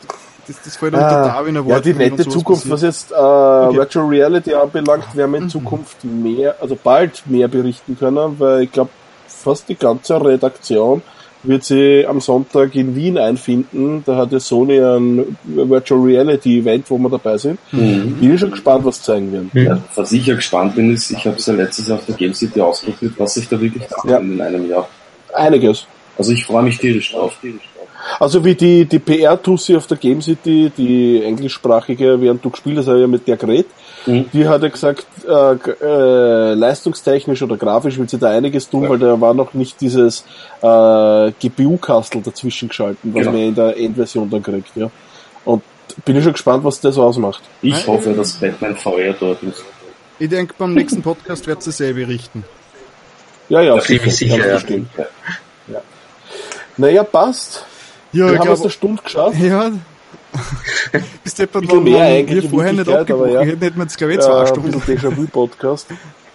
das, das fällt unter ah, Darwin Ja, die nette Zukunft, was jetzt äh, okay. Virtual Reality anbelangt, werden wir in mhm. Zukunft mehr, also bald mehr berichten können, weil ich glaube, fast die ganze Redaktion wird sie am Sonntag in Wien einfinden. Da hat ja Sony ein Virtual Reality Event, wo wir dabei sind. Mhm. Bin ich schon gespannt, was zeigen werden. Ja, was ich ja gespannt bin, ist, ich habe es ja letztes Jahr auf der Game City ausprobiert, was sich da wirklich da ja. in einem Jahr. Einiges. Also ich freue mich tierisch drauf. Also wie die, die PR-Tussi auf der Game City, die englischsprachige, während du gespielt hast, ja mit der geredet, mhm. die hat ja gesagt, äh, äh, leistungstechnisch oder grafisch will sie da einiges tun, ja. weil da war noch nicht dieses äh, GPU-Kastel dazwischen geschalten, was genau. man in der Endversion dann kriegt. Ja. Und bin ich schon gespannt, was das ausmacht. Ich hoffe, dass Batman VR dort ist. Ich denke, beim nächsten Podcast wird sie selber richten. Ja, ja, sicher, sicher, ja. ja. Naja, passt. Ja, wir haben es eine Stunde geschafft. Ja. [LAUGHS] Bis der mehr eigentlich wir vorher nicht abgebrochen. Ja. Hätten wir jetzt, glaube ich, zwei ja, Stunden. Ein bisschen Déjà-vu-Podcast.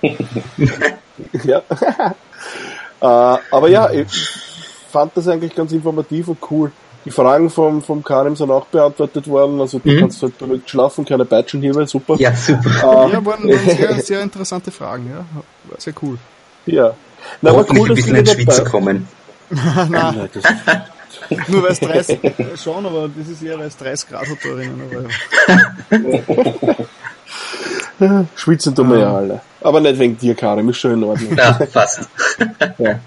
[LAUGHS] ja. [LAUGHS] äh, aber ja, ich fand das eigentlich ganz informativ und cool. Die Fragen vom, vom Karim sind auch beantwortet worden, also du mhm. kannst halt beruhigt schlafen, keine Peitschenhiebe, super. Ja, super. Äh, ja, waren, waren sehr, sehr interessante Fragen, ja. War sehr cool. Ja. Na, aber cool, dass ein bisschen ins Schwitzen kommen. Nein. Nur weil es 30, [LAUGHS] schon, aber das ist eher, weil es 30 Grad hat da drinnen. [LAUGHS] Schwitzen tun wir ja alle. Aber nicht wegen dir, Karim, ist schon in Ordnung. Ja, fast. [LAUGHS] ja.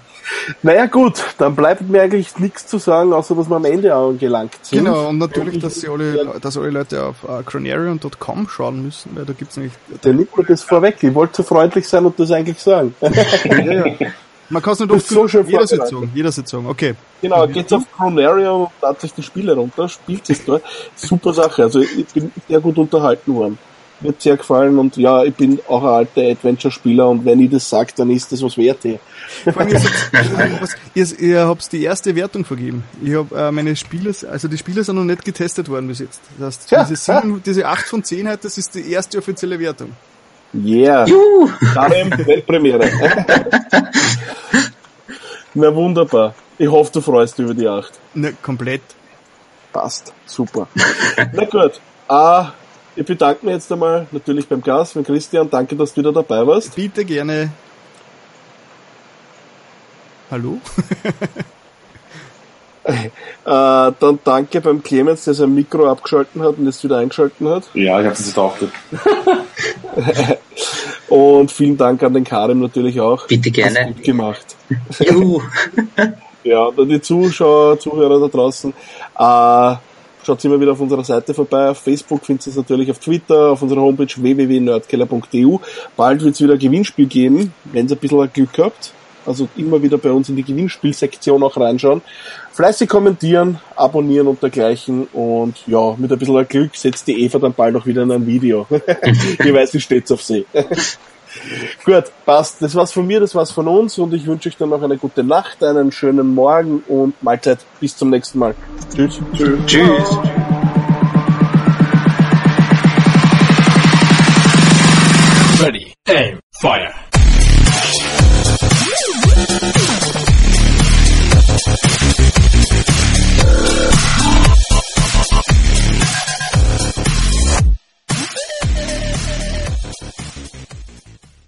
Naja gut, dann bleibt mir eigentlich nichts zu sagen, außer dass wir am Ende angelangt sind. Genau, und natürlich, dass sie alle, dass alle Leute auf uh, chronarion.com schauen müssen, weil da gibt's nämlich... Der nimmt mir das vorweg, ich wollte so freundlich sein und das eigentlich sagen. ja, ja. Man kann es nicht oft so schön jeder Sitzung, jeder Sitzung, okay. Genau, geht's auf Chronaria und ladet sich die Spiele runter, spielt es dort. Super Sache, also ich bin sehr gut unterhalten worden. Mir hat sehr gefallen und ja, ich bin auch ein alter Adventure-Spieler und wenn ich das sage, dann ist das was wert. Vor allem, ihr, [LAUGHS] ihr, ihr habt die erste Wertung vergeben. Ich habe äh, meine Spiele, also die Spiele sind noch nicht getestet worden bis jetzt. Das heißt, diese, sieben, diese 8 von 10 halt, das ist die erste offizielle Wertung. Yeah. Juhu. Daheim Weltpremiere. [LAUGHS] Na wunderbar. Ich hoffe, du freust dich über die 8. Ne, komplett. Passt. Super. Na gut. Ah, ich bedanke mich jetzt einmal natürlich beim Gast, beim Christian. Danke, dass du wieder dabei warst. Bitte gerne. Hallo? [LAUGHS] [LAUGHS] äh, dann danke beim Clemens, der sein Mikro abgeschalten hat und jetzt wieder eingeschalten hat. Ja, ich habe es auch. [LAUGHS] und vielen Dank an den Karim natürlich auch. Bitte gerne. Hast gut gemacht. [LAUGHS] Juhu. ja, und die Zuschauer, Zuhörer da draußen. Äh, Schaut immer wieder auf unserer Seite vorbei. Auf Facebook findet ihr es natürlich auf Twitter, auf unserer Homepage www.nerdkeller.eu. Bald wird es wieder ein Gewinnspiel geben, wenn ihr ein bisschen Glück habt. Also immer wieder bei uns in die Gewinnspielsektion auch reinschauen. Fleißig kommentieren, abonnieren und dergleichen. Und ja, mit ein bisschen Glück setzt die Eva dann bald auch wieder in ein Video. [LAUGHS] ich weiß, wie steht's auf sie. [LAUGHS] Gut, passt. Das war's von mir, das war's von uns und ich wünsche euch dann noch eine gute Nacht, einen schönen Morgen und Mahlzeit. Bis zum nächsten Mal. Tschüss. Tschüss. Tschüss. Ready, aim, fire. Thank you.